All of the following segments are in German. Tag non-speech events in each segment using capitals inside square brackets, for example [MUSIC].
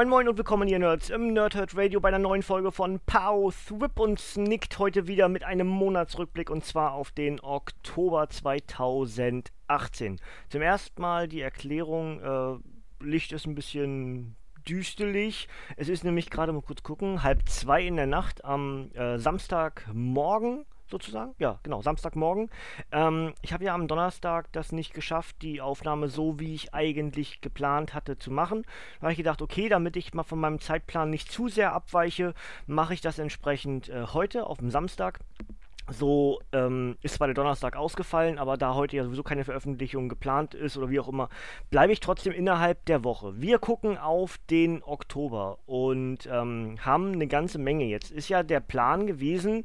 Moin Moin und willkommen ihr Nerds im Nerdhurt Radio bei einer neuen Folge von Pow Thwip und nickt heute wieder mit einem Monatsrückblick und zwar auf den Oktober 2018. Zum ersten Mal die Erklärung, äh, Licht ist ein bisschen düsterlich. Es ist nämlich gerade mal kurz gucken, halb zwei in der Nacht am äh, Samstagmorgen sozusagen. Ja, genau, Samstagmorgen. Ähm, ich habe ja am Donnerstag das nicht geschafft, die Aufnahme so, wie ich eigentlich geplant hatte, zu machen. Da habe ich gedacht, okay, damit ich mal von meinem Zeitplan nicht zu sehr abweiche, mache ich das entsprechend äh, heute auf dem Samstag. So ähm, ist zwar der Donnerstag ausgefallen, aber da heute ja sowieso keine Veröffentlichung geplant ist oder wie auch immer, bleibe ich trotzdem innerhalb der Woche. Wir gucken auf den Oktober und ähm, haben eine ganze Menge. Jetzt ist ja der Plan gewesen,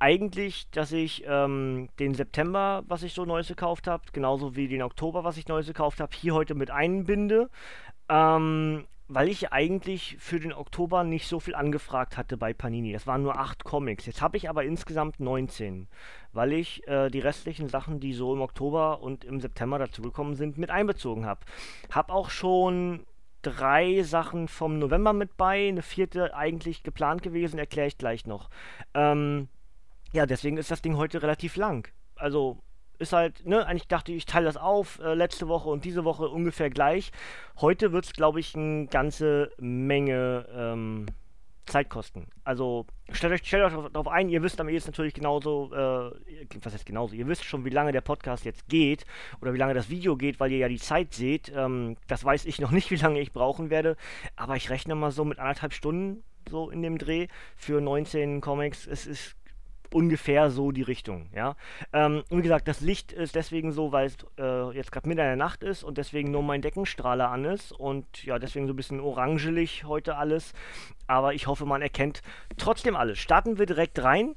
eigentlich, dass ich ähm, den September, was ich so Neues gekauft habe, genauso wie den Oktober, was ich Neues gekauft habe, hier heute mit einbinde. Ähm, weil ich eigentlich für den Oktober nicht so viel angefragt hatte bei Panini. Das waren nur acht Comics. Jetzt habe ich aber insgesamt 19, weil ich äh, die restlichen Sachen, die so im Oktober und im September dazugekommen sind, mit einbezogen habe. Hab auch schon drei Sachen vom November mit bei, eine vierte eigentlich geplant gewesen, erkläre ich gleich noch. Ähm, ja, deswegen ist das Ding heute relativ lang. Also ist halt, ne, eigentlich dachte ich, ich teile das auf, äh, letzte Woche und diese Woche ungefähr gleich. Heute wird es, glaube ich, eine ganze Menge ähm, Zeit kosten. Also stellt euch, stellt euch darauf ein, ihr wisst am ehesten natürlich genauso, äh, was heißt genauso, ihr wisst schon, wie lange der Podcast jetzt geht oder wie lange das Video geht, weil ihr ja die Zeit seht. Ähm, das weiß ich [LAUGHS] noch nicht, wie lange ich brauchen werde, aber ich rechne mal so mit anderthalb Stunden so in dem Dreh für 19 Comics. Es ist ungefähr so die Richtung, ja. Ähm, wie gesagt, das Licht ist deswegen so, weil es äh, jetzt gerade mitten in der Nacht ist und deswegen nur mein Deckenstrahler an ist und ja, deswegen so ein bisschen orangelig heute alles. Aber ich hoffe, man erkennt trotzdem alles. Starten wir direkt rein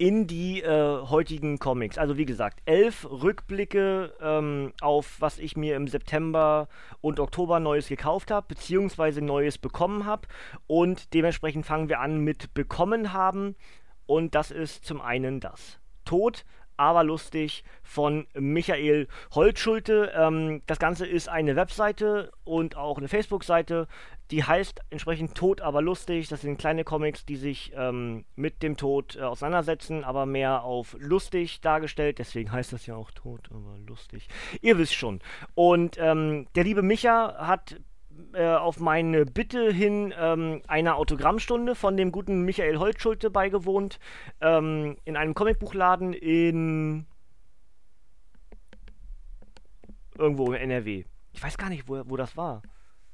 in die äh, heutigen Comics. Also wie gesagt, elf Rückblicke ähm, auf, was ich mir im September und Oktober Neues gekauft habe, beziehungsweise Neues bekommen habe. Und dementsprechend fangen wir an mit bekommen haben. Und das ist zum einen das. Tod, aber lustig von Michael Holtschulte. Ähm, das Ganze ist eine Webseite und auch eine Facebook-Seite. Die heißt entsprechend Tod, aber lustig. Das sind kleine Comics, die sich ähm, mit dem Tod äh, auseinandersetzen, aber mehr auf lustig dargestellt. Deswegen heißt das ja auch Tod, aber lustig. Ihr wisst schon. Und ähm, der liebe Micha hat äh, auf meine Bitte hin ähm, einer Autogrammstunde von dem guten Michael Holtschulte beigewohnt, ähm, in einem Comicbuchladen in irgendwo in NRW. Ich weiß gar nicht, wo, wo das war.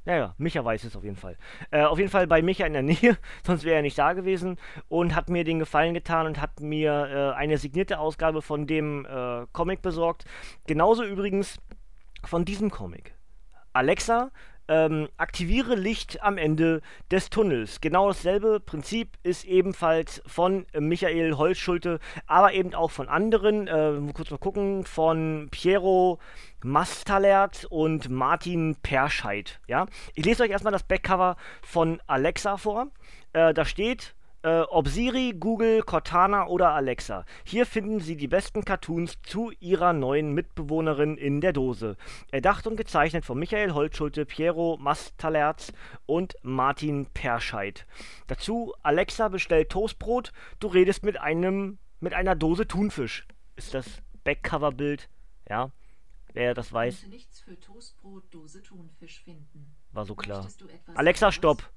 Ja, ja, Micha weiß es auf jeden Fall. Äh, auf jeden Fall bei Micha in der [LAUGHS] Nähe, sonst wäre er nicht da gewesen und hat mir den Gefallen getan und hat mir äh, eine signierte Ausgabe von dem äh, Comic besorgt. Genauso übrigens von diesem Comic. Alexa, ähm, aktiviere Licht am Ende des Tunnels. Genau dasselbe Prinzip ist ebenfalls von Michael Holzschulte, aber eben auch von anderen. Äh, kurz mal gucken, von Piero Mastalert und Martin Perscheid. Ja? Ich lese euch erstmal das Backcover von Alexa vor. Äh, da steht äh, ob Siri, Google, Cortana oder Alexa. Hier finden Sie die besten Cartoons zu Ihrer neuen Mitbewohnerin in der Dose. Erdacht und gezeichnet von Michael Holtschulte, Piero Mastalerz und Martin Perscheid. Dazu Alexa bestellt Toastbrot, du redest mit einem mit einer Dose Thunfisch. Ist das Backcover-Bild? Ja. Wer das weiß. nichts für Toastbrot, Dose Thunfisch finden. War so klar. Alexa, stopp.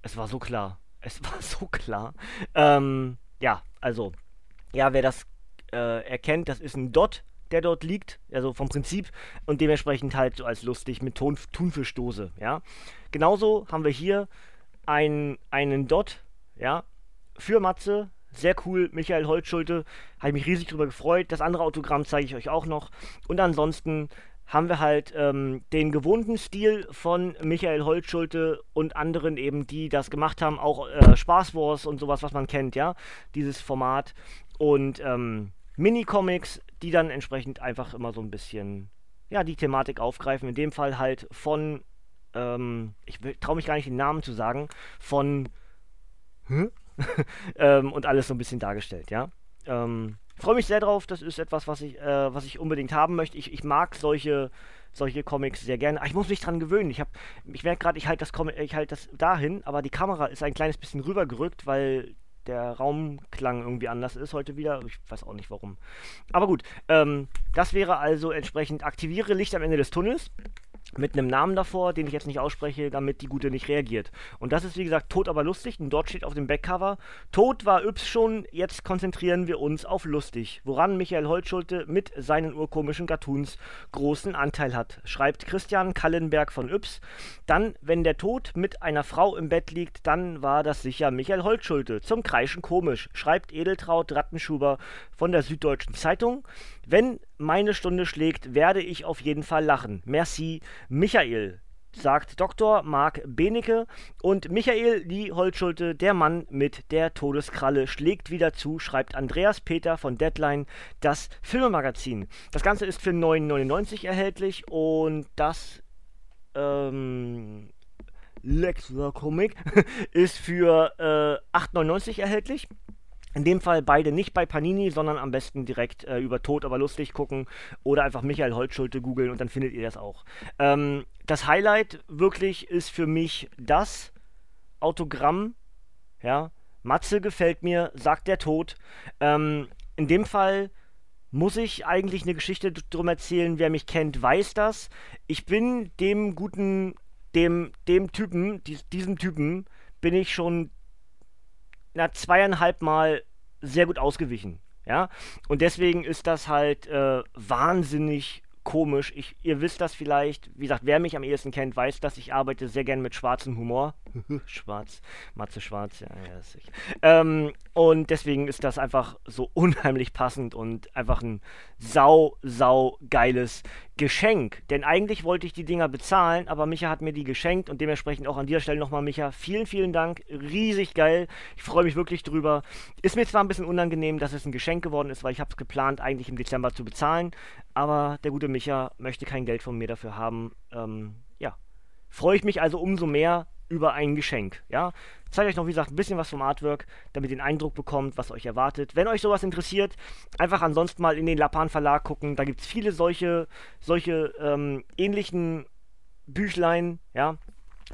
Es war so klar. Es war so klar. Ähm, ja, also, ja, wer das äh, erkennt, das ist ein Dot, der dort liegt, also vom Prinzip und dementsprechend halt so als lustig mit Ton Thunfischdose, ja. Genauso haben wir hier ein, einen Dot, ja, für Matze, sehr cool, Michael Holtschulte, habe ich mich riesig drüber gefreut. Das andere Autogramm zeige ich euch auch noch. Und ansonsten haben wir halt ähm, den gewohnten Stil von Michael Holtschulte und anderen eben, die das gemacht haben, auch äh, Spaß Wars und sowas, was man kennt, ja, dieses Format und ähm, Mini-Comics, die dann entsprechend einfach immer so ein bisschen, ja, die Thematik aufgreifen. In dem Fall halt von, ähm, ich traue mich gar nicht den Namen zu sagen, von, hm? [LAUGHS] ähm, und alles so ein bisschen dargestellt, ja. Ähm, freue mich sehr drauf. Das ist etwas, was ich, äh, was ich unbedingt haben möchte. Ich, ich mag solche, solche Comics sehr gerne. Ach, ich muss mich dran gewöhnen. Ich, ich merke gerade, ich halte das, halt das dahin, aber die Kamera ist ein kleines bisschen rübergerückt, weil der Raumklang irgendwie anders ist heute wieder. Ich weiß auch nicht warum. Aber gut, ähm, das wäre also entsprechend aktiviere Licht am Ende des Tunnels mit einem Namen davor, den ich jetzt nicht ausspreche, damit die Gute nicht reagiert. Und das ist wie gesagt tot aber lustig und dort steht auf dem Backcover, tot war Yps schon, jetzt konzentrieren wir uns auf lustig, woran Michael Holtschulte mit seinen urkomischen Cartoons großen Anteil hat, schreibt Christian Kallenberg von Yps. Dann, wenn der Tod mit einer Frau im Bett liegt, dann war das sicher Michael Holtschulte, zum Kreischen komisch, schreibt Edeltraut Rattenschuber von der Süddeutschen Zeitung. Wenn meine Stunde schlägt, werde ich auf jeden Fall lachen. Merci, Michael, sagt Dr. Marc Benecke. Und Michael Lee Holtschulte, der Mann mit der Todeskralle, schlägt wieder zu, schreibt Andreas Peter von Deadline, das Filmemagazin. Das Ganze ist für 9,99 erhältlich und das ähm, Lexler Comic [LAUGHS] ist für äh, 8,99 erhältlich. In dem Fall beide nicht bei Panini, sondern am besten direkt äh, über Tod aber lustig gucken oder einfach Michael Holtschulte googeln und dann findet ihr das auch. Ähm, das Highlight wirklich ist für mich das Autogramm. Ja, Matze gefällt mir, sagt der Tod. Ähm, in dem Fall muss ich eigentlich eine Geschichte drum erzählen. Wer mich kennt, weiß das. Ich bin dem guten, dem, dem Typen, dies, diesem Typen, bin ich schon na, zweieinhalb Mal sehr gut ausgewichen. Ja, und deswegen ist das halt äh, wahnsinnig komisch. Ich, ihr wisst das vielleicht, wie gesagt, wer mich am ehesten kennt, weiß dass Ich arbeite sehr gern mit schwarzem Humor. [LAUGHS] Schwarz, Matze Schwarz, ja, ja, ist sicher. Ähm, und deswegen ist das einfach so unheimlich passend und einfach ein sau, sau geiles Geschenk. Denn eigentlich wollte ich die Dinger bezahlen, aber Micha hat mir die geschenkt und dementsprechend auch an dieser Stelle nochmal, Micha, vielen, vielen Dank. Riesig geil. Ich freue mich wirklich drüber. Ist mir zwar ein bisschen unangenehm, dass es ein Geschenk geworden ist, weil ich habe es geplant, eigentlich im Dezember zu bezahlen, aber der gute Micha möchte kein Geld von mir dafür haben. Ähm, ja. Freue ich mich also umso mehr, über ein Geschenk. Ja? Ich zeige euch noch, wie gesagt, ein bisschen was vom Artwork, damit ihr den Eindruck bekommt, was euch erwartet. Wenn euch sowas interessiert, einfach ansonsten mal in den Lapan Verlag gucken. Da gibt es viele solche, solche ähm, ähnlichen Büchlein, ja,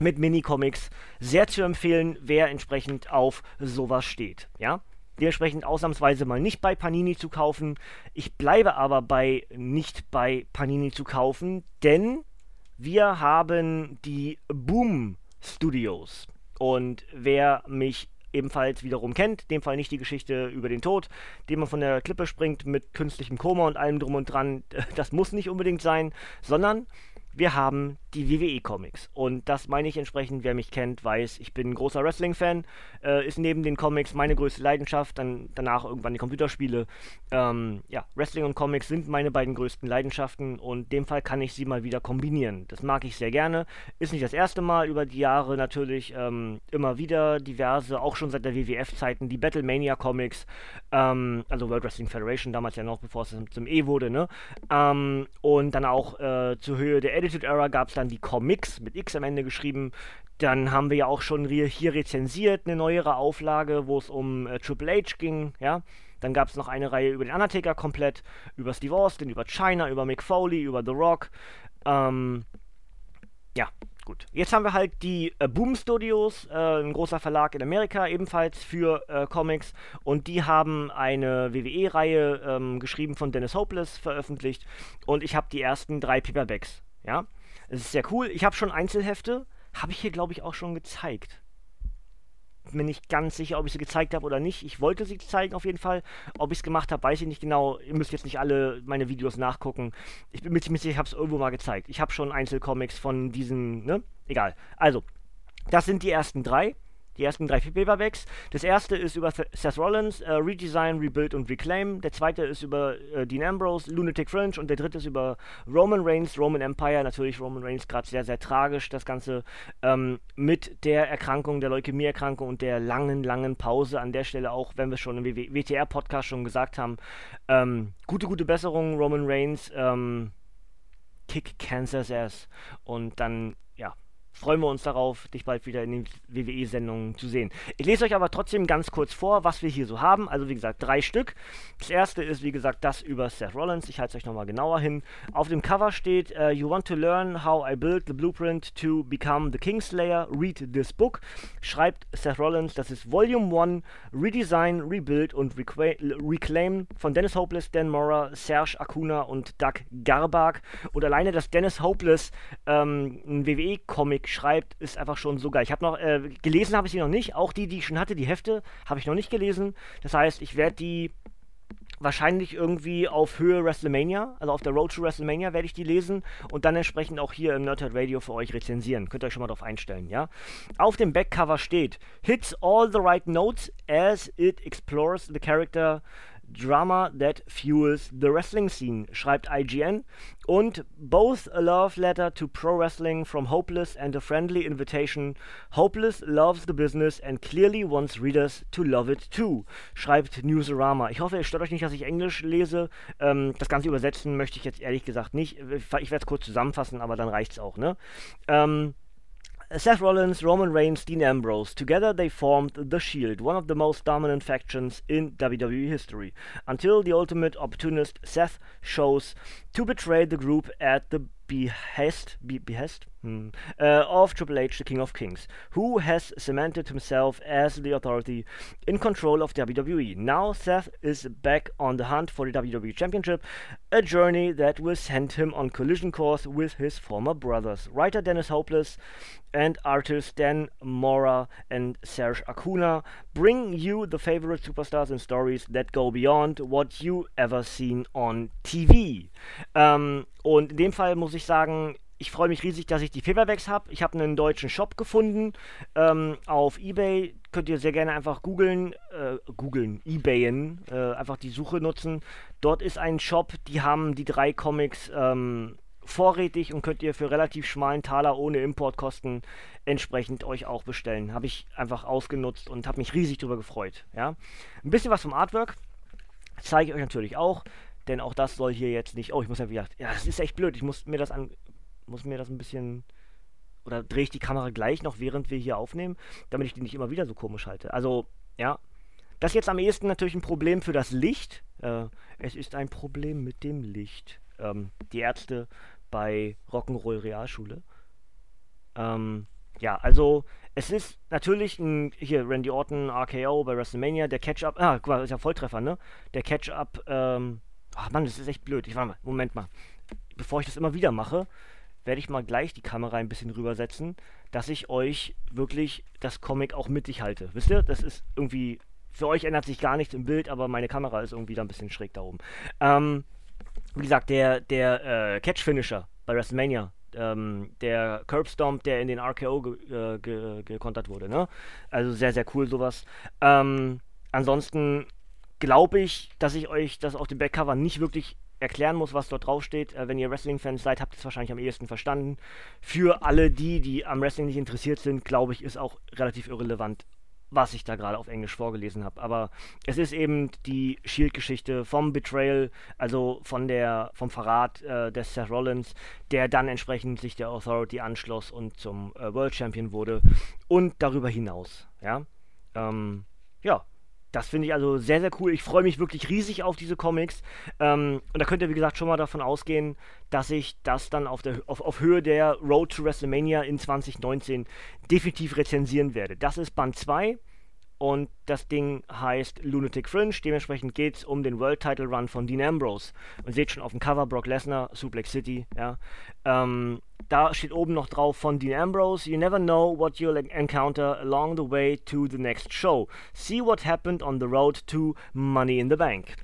mit Mini-Comics. Sehr zu empfehlen, wer entsprechend auf sowas steht, ja. Dementsprechend ausnahmsweise mal nicht bei Panini zu kaufen. Ich bleibe aber bei nicht bei Panini zu kaufen, denn wir haben die Boom Studios. Und wer mich ebenfalls wiederum kennt, dem Fall nicht die Geschichte über den Tod, den man von der Klippe springt mit künstlichem Koma und allem drum und dran, [LAUGHS] das muss nicht unbedingt sein, sondern wir haben die WWE-Comics. Und das meine ich entsprechend, wer mich kennt, weiß, ich bin ein großer Wrestling-Fan, äh, ist neben den Comics meine größte Leidenschaft, dann danach irgendwann die Computerspiele. Ähm, ja, Wrestling und Comics sind meine beiden größten Leidenschaften und in dem Fall kann ich sie mal wieder kombinieren. Das mag ich sehr gerne. Ist nicht das erste Mal über die Jahre natürlich ähm, immer wieder diverse, auch schon seit der WWF-Zeiten, die Battlemania-Comics, ähm, also World Wrestling Federation, damals ja noch, bevor es zum E wurde, ne? Ähm, und dann auch äh, zur Höhe der Edited Era gab es dann die Comics mit X am Ende geschrieben. Dann haben wir ja auch schon hier rezensiert eine neuere Auflage, wo es um äh, Triple H ging, ja. Dann gab es noch eine Reihe über den Undertaker komplett, über Steve Austin, über China, über Mick Foley, über The Rock. Ähm, ja, gut. Jetzt haben wir halt die äh, Boom Studios, äh, ein großer Verlag in Amerika, ebenfalls für äh, Comics. Und die haben eine WWE-Reihe ähm, geschrieben von Dennis Hopeless veröffentlicht. Und ich habe die ersten drei Paperbacks. Ja, es ist sehr cool. Ich habe schon Einzelhefte. Habe ich hier, glaube ich, auch schon gezeigt. Bin nicht ganz sicher, ob ich sie gezeigt habe oder nicht. Ich wollte sie zeigen auf jeden Fall. Ob ich es gemacht habe, weiß ich nicht genau. Ihr müsst jetzt nicht alle meine Videos nachgucken. Ich bin mir ziemlich sicher, ich habe es irgendwo mal gezeigt. Ich habe schon Einzelcomics von diesen, ne? Egal. Also, das sind die ersten drei. Die ersten drei Paperbacks. Das erste ist über Seth Rollins, äh, Redesign, Rebuild und Reclaim. Der zweite ist über äh, Dean Ambrose, Lunatic Fringe und der dritte ist über Roman Reigns, Roman Empire. Natürlich Roman Reigns gerade sehr, sehr tragisch, das Ganze ähm, mit der Erkrankung, der Leukämie-Erkrankung und der langen, langen Pause. An der Stelle auch, wenn wir schon im WTR-Podcast schon gesagt haben, ähm, gute, gute Besserung, Roman Reigns. Ähm, Kick Kansas Ass. Und dann, freuen wir uns darauf, dich bald wieder in den WWE-Sendungen zu sehen. Ich lese euch aber trotzdem ganz kurz vor, was wir hier so haben. Also wie gesagt, drei Stück. Das erste ist, wie gesagt, das über Seth Rollins. Ich halte es euch nochmal genauer hin. Auf dem Cover steht, uh, You want to learn how I built the blueprint to become the Kingslayer? Read this book. Schreibt Seth Rollins, das ist Volume 1, Redesign, Rebuild und Reclaim von Dennis Hopeless, Dan Mora, Serge Acuna und Doug Garbag. Und alleine, dass Dennis Hopeless ähm, ein WWE-Comic schreibt, ist einfach schon so geil. Ich habe noch, äh, gelesen habe ich sie noch nicht. Auch die, die ich schon hatte, die Hefte, habe ich noch nicht gelesen. Das heißt, ich werde die wahrscheinlich irgendwie auf Höhe WrestleMania, also auf der Road to WrestleMania werde ich die lesen und dann entsprechend auch hier im Nerdhead Radio für euch rezensieren. Könnt ihr euch schon mal drauf einstellen, ja? Auf dem Backcover steht Hits all the right notes as it explores the character Drama that fuels the wrestling scene, schreibt IGN. Und both a love letter to pro wrestling from Hopeless and a friendly invitation. Hopeless loves the business and clearly wants readers to love it too, schreibt Newsarama. Ich hoffe, es stört euch nicht, dass ich Englisch lese. Ähm, das Ganze übersetzen möchte ich jetzt ehrlich gesagt nicht. Ich werde es kurz zusammenfassen, aber dann reicht es auch, ne? Ähm, Seth Rollins, Roman Reigns, Dean Ambrose. Together they formed The Shield, one of the most dominant factions in WWE history, until the ultimate opportunist Seth shows to betray the group at the behest, be, behest hmm, uh, of Triple H, the King of Kings, who has cemented himself as the authority in control of WWE. Now Seth is back on the hunt for the WWE Championship, a journey that will send him on collision course with his former brothers. Writer Dennis Hopeless and artists Dan Mora and Serge Acuna bring you the favorite superstars and stories that go beyond what you ever seen on TV. Ähm, und in dem Fall muss ich sagen, ich freue mich riesig, dass ich die Paperbacks habe. Ich habe einen deutschen Shop gefunden ähm, auf Ebay. Könnt ihr sehr gerne einfach googeln, äh, googeln, Ebayen, äh, einfach die Suche nutzen. Dort ist ein Shop, die haben die drei Comics ähm, vorrätig und könnt ihr für relativ schmalen Taler ohne Importkosten entsprechend euch auch bestellen. Habe ich einfach ausgenutzt und habe mich riesig darüber gefreut. Ja? Ein bisschen was vom Artwork zeige ich euch natürlich auch, denn auch das soll hier jetzt nicht. Oh, ich muss ja wieder. Ja, das ist echt blöd. Ich muss mir das an, muss mir das ein bisschen oder drehe ich die Kamera gleich noch, während wir hier aufnehmen, damit ich die nicht immer wieder so komisch halte. Also ja, das ist jetzt am ehesten natürlich ein Problem für das Licht. Äh, es ist ein Problem mit dem Licht. Ähm, die Ärzte bei Rock'n'Roll Realschule. Ähm, ja, also es ist natürlich ein, hier Randy Orton, RKO bei WrestleMania, der Catch-Up, ah, ist ja Volltreffer, ne? Der Catch-Up, ähm, ach Mann, das ist echt blöd. Ich warte mal, Moment mal. Bevor ich das immer wieder mache, werde ich mal gleich die Kamera ein bisschen rübersetzen, dass ich euch wirklich das Comic auch mittig halte. Wisst ihr? Das ist irgendwie, für euch ändert sich gar nichts im Bild, aber meine Kamera ist irgendwie da ein bisschen schräg da oben. Ähm, wie gesagt, der, der äh, Catch-Finisher bei WrestleMania, ähm, der Curb Stomp, der in den RKO ge, äh, ge, gekontert wurde, ne? Also sehr, sehr cool sowas. Ähm, ansonsten glaube ich, dass ich euch das auf dem Backcover nicht wirklich erklären muss, was dort draufsteht. Äh, wenn ihr Wrestling-Fans seid, habt ihr es wahrscheinlich am ehesten verstanden. Für alle die, die am Wrestling nicht interessiert sind, glaube ich, ist auch relativ irrelevant, was ich da gerade auf Englisch vorgelesen habe. Aber es ist eben die Shield-Geschichte vom Betrayal, also von der, vom Verrat äh, des Seth Rollins, der dann entsprechend sich der Authority anschloss und zum äh, World Champion wurde. Und darüber hinaus. Ja. Ähm, ja, das finde ich also sehr, sehr cool. Ich freue mich wirklich riesig auf diese Comics. Ähm, und da könnt ihr, wie gesagt, schon mal davon ausgehen, dass ich das dann auf, der, auf, auf Höhe der Road to WrestleMania in 2019 definitiv rezensieren werde. Das ist Band 2 und das Ding heißt Lunatic Fringe. Dementsprechend geht es um den World Title Run von Dean Ambrose. Und seht schon auf dem Cover Brock Lesnar, Suplex City. Ja. Ähm, da steht oben noch drauf von Dean Ambrose: You never know what you'll encounter along the way to the next show. See what happened on the road to Money in the Bank.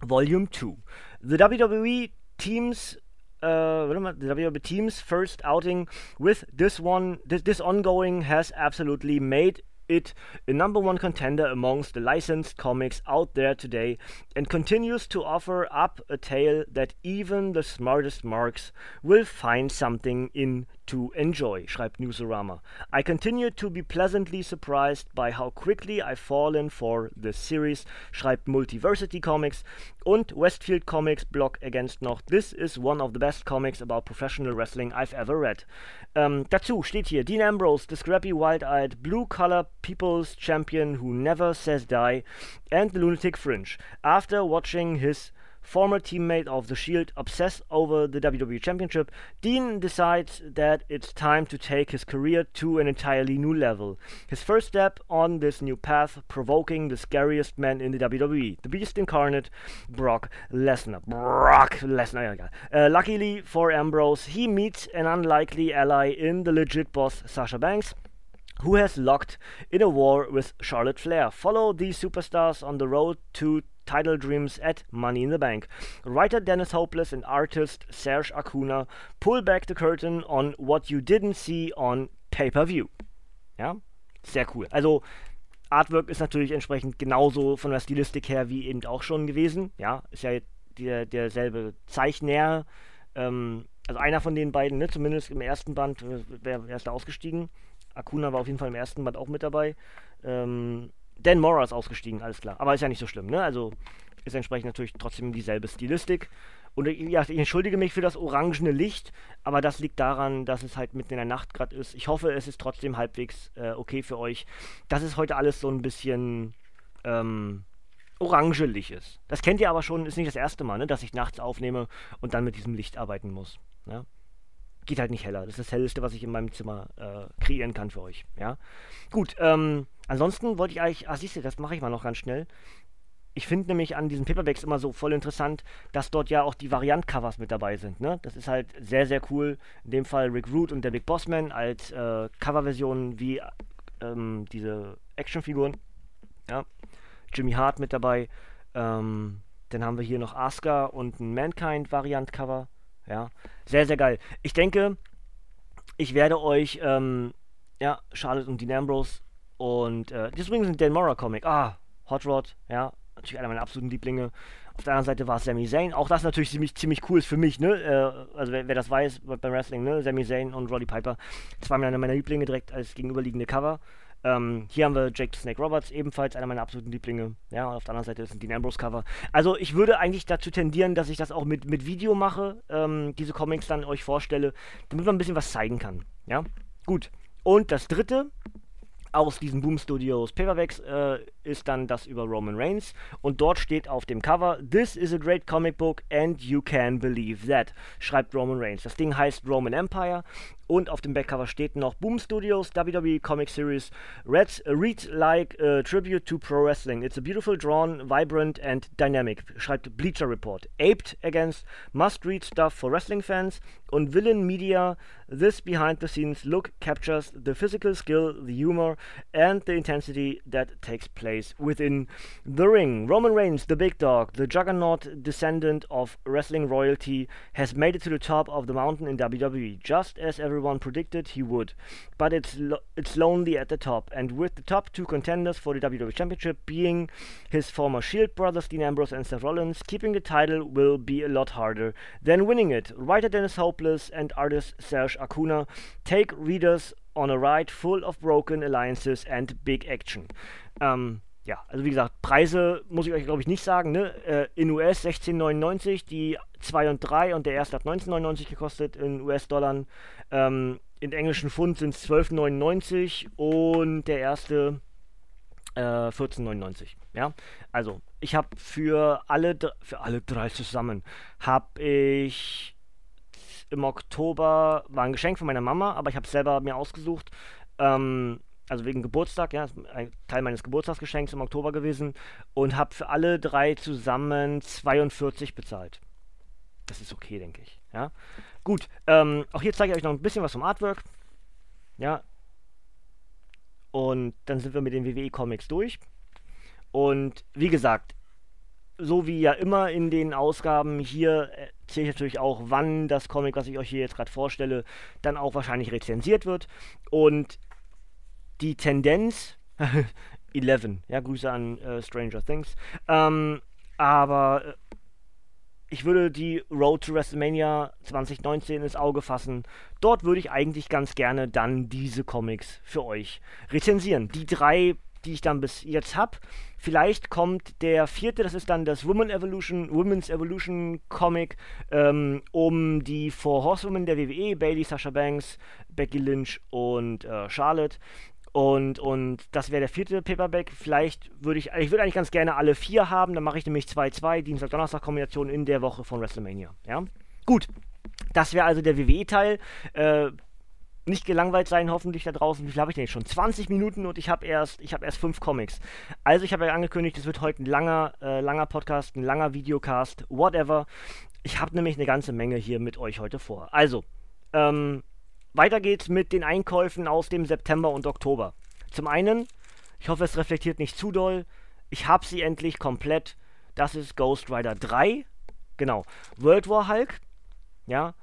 Volume 2. The WWE teams uh, the WWE team's first outing with this one, this, this ongoing has absolutely made it a number one contender amongst the licensed comics out there today and continues to offer up a tale that even the smartest marks will find something in to enjoy, schreibt Newsarama. I continue to be pleasantly surprised by how quickly I've fallen for the series, schreibt Multiversity Comics und Westfield Comics Blog ergänzt noch, This is one of the best comics about professional wrestling I've ever read. Ähm, dazu steht hier Dean Ambrose, the scrappy, wild-eyed, blue-collar people's champion who never says die, and the lunatic fringe. After watching his former teammate of The Shield, obsessed over the WWE Championship, Dean decides that it's time to take his career to an entirely new level. His first step on this new path, provoking the scariest man in the WWE, the Beast incarnate, Brock Lesnar. Brock Lesnar, uh, luckily for Ambrose, he meets an unlikely ally in the legit boss Sasha Banks who has locked in a war with Charlotte Flair. Follow these superstars on the road to title dreams at Money in the Bank. Writer Dennis Hopeless and artist Serge Acuna pull back the curtain on what you didn't see on Pay-Per-View. Ja, sehr cool. Also, Artwork ist natürlich entsprechend genauso von der Stilistik her wie eben auch schon gewesen. Ja, ist ja der, derselbe Zeichner. Ähm, also einer von den beiden, ne, zumindest im ersten Band, äh, wer, wer ist da ausgestiegen? Akuna war auf jeden Fall im ersten Band auch mit dabei. Ähm, Dan Mora ist ausgestiegen, alles klar. Aber ist ja nicht so schlimm, ne? Also ist entsprechend natürlich trotzdem dieselbe Stilistik. Und ja, ich entschuldige mich für das orangene Licht, aber das liegt daran, dass es halt mitten in der Nacht gerade ist. Ich hoffe, es ist trotzdem halbwegs äh, okay für euch. Das ist heute alles so ein bisschen ähm, orangelig ist. Das kennt ihr aber schon, ist nicht das erste Mal, ne, dass ich nachts aufnehme und dann mit diesem Licht arbeiten muss. Ne? Geht halt nicht heller. Das ist das Hellste, was ich in meinem Zimmer äh, kreieren kann für euch. Ja? Gut, ähm, Ansonsten wollte ich eigentlich, ah siehst du, das mache ich mal noch ganz schnell. Ich finde nämlich an diesen Paperbacks immer so voll interessant, dass dort ja auch die Variant-Covers mit dabei sind. Ne? Das ist halt sehr, sehr cool. In dem Fall Rick Root und der Big Bossman als äh, Coverversionen wie ähm, diese Actionfiguren. Ja? Jimmy Hart mit dabei. Ähm, dann haben wir hier noch Asuka und ein Mankind-Variant-Cover. Ja, sehr, sehr geil. Ich denke, ich werde euch, ähm, ja, Charlotte und Dean Ambrose und äh, das ist übrigens ein Dan Mora Comic. Ah, Hot Rod, ja, natürlich einer meiner absoluten Lieblinge. Auf der anderen Seite war es Sami Zayn. Auch das natürlich ziemlich, ziemlich cool ist für mich, ne? Äh, also wer, wer, das weiß beim Wrestling, ne? Sami Zayn und Roddy Piper. Zwei meiner, meiner Lieblinge direkt als gegenüberliegende Cover. Ähm, hier haben wir Jake Snake Roberts, ebenfalls einer meiner absoluten Lieblinge. Ja, und auf der anderen Seite ist ein Dean Ambrose Cover. Also ich würde eigentlich dazu tendieren, dass ich das auch mit, mit Video mache, ähm, diese Comics dann euch vorstelle, damit man ein bisschen was zeigen kann. Ja, gut. Und das dritte, aus diesen Boom Studios Paperbacks äh, ist dann das über Roman Reigns und dort steht auf dem Cover This is a great comic book and you can believe that, schreibt Roman Reigns. Das Ding heißt Roman Empire und auf dem Backcover steht noch Boom Studios WWE Comic Series Read, read like a tribute to pro wrestling. It's a beautiful drawn, vibrant and dynamic, schreibt Bleacher Report. Aped against must read stuff for wrestling fans und Villain Media. This behind the scenes look captures the physical skill, the humor and the intensity that takes place within the ring. Roman Reigns, the big dog, the juggernaut descendant of wrestling royalty, has made it to the top of the mountain in WWE, just as everyone predicted he would. But it's lo it's lonely at the top, and with the top two contenders for the WWE Championship being his former Shield brothers Dean Ambrose and Seth Rollins, keeping the title will be a lot harder than winning it. Writer Dennis Hopeless and artist Serge Acuna take readers on a ride full of broken alliances and big action. Um, ja, also wie gesagt, Preise muss ich euch glaube ich nicht sagen. Ne? Äh, in US 16,99, die 2 und 3 und der erste hat 19,99 gekostet in US-Dollar. Ähm, in englischen Pfund sind es 12,99 und der erste äh, 14,99. Ja, also ich habe für alle für alle drei zusammen habe ich im Oktober war ein Geschenk von meiner Mama, aber ich habe es selber mir ausgesucht. Ähm, also wegen Geburtstag, ja, ein Teil meines Geburtstagsgeschenks im Oktober gewesen und habe für alle drei zusammen 42 bezahlt. Das ist okay, denke ich. Ja, gut. Ähm, auch hier zeige ich euch noch ein bisschen was vom Artwork. Ja. Und dann sind wir mit den WWE Comics durch. Und wie gesagt, so wie ja immer in den Ausgaben hier erzähle ich natürlich auch, wann das Comic, was ich euch hier jetzt gerade vorstelle, dann auch wahrscheinlich rezensiert wird. Und die Tendenz [LAUGHS] Eleven. Ja, Grüße an äh, Stranger Things. Ähm, aber äh, ich würde die Road to WrestleMania 2019 ins Auge fassen. Dort würde ich eigentlich ganz gerne dann diese Comics für euch rezensieren. Die drei, die ich dann bis jetzt habe. Vielleicht kommt der vierte, das ist dann das Women Evolution, Women's Evolution Comic ähm, um die Four Horsewomen der WWE, Bailey, Sasha Banks, Becky Lynch und äh, Charlotte. Und, und das wäre der vierte Paperback. Vielleicht würde ich, ich würde eigentlich ganz gerne alle vier haben. Dann mache ich nämlich 2-2, Dienstag-Donnerstag-Kombination in der Woche von WrestleMania. Ja, gut. Das wäre also der WWE-Teil. Äh, nicht gelangweilt sein, hoffentlich da draußen. Wie viel habe ich denn jetzt schon? 20 Minuten und ich habe erst, ich habe erst fünf Comics. Also ich habe ja angekündigt, es wird heute ein langer, äh, langer Podcast, ein langer Videocast, whatever. Ich habe nämlich eine ganze Menge hier mit euch heute vor. Also, ähm, weiter geht's mit den Einkäufen aus dem September und Oktober. Zum einen, ich hoffe, es reflektiert nicht zu doll. Ich habe sie endlich komplett. Das ist Ghost Rider 3. Genau. World War Hulk. Ja.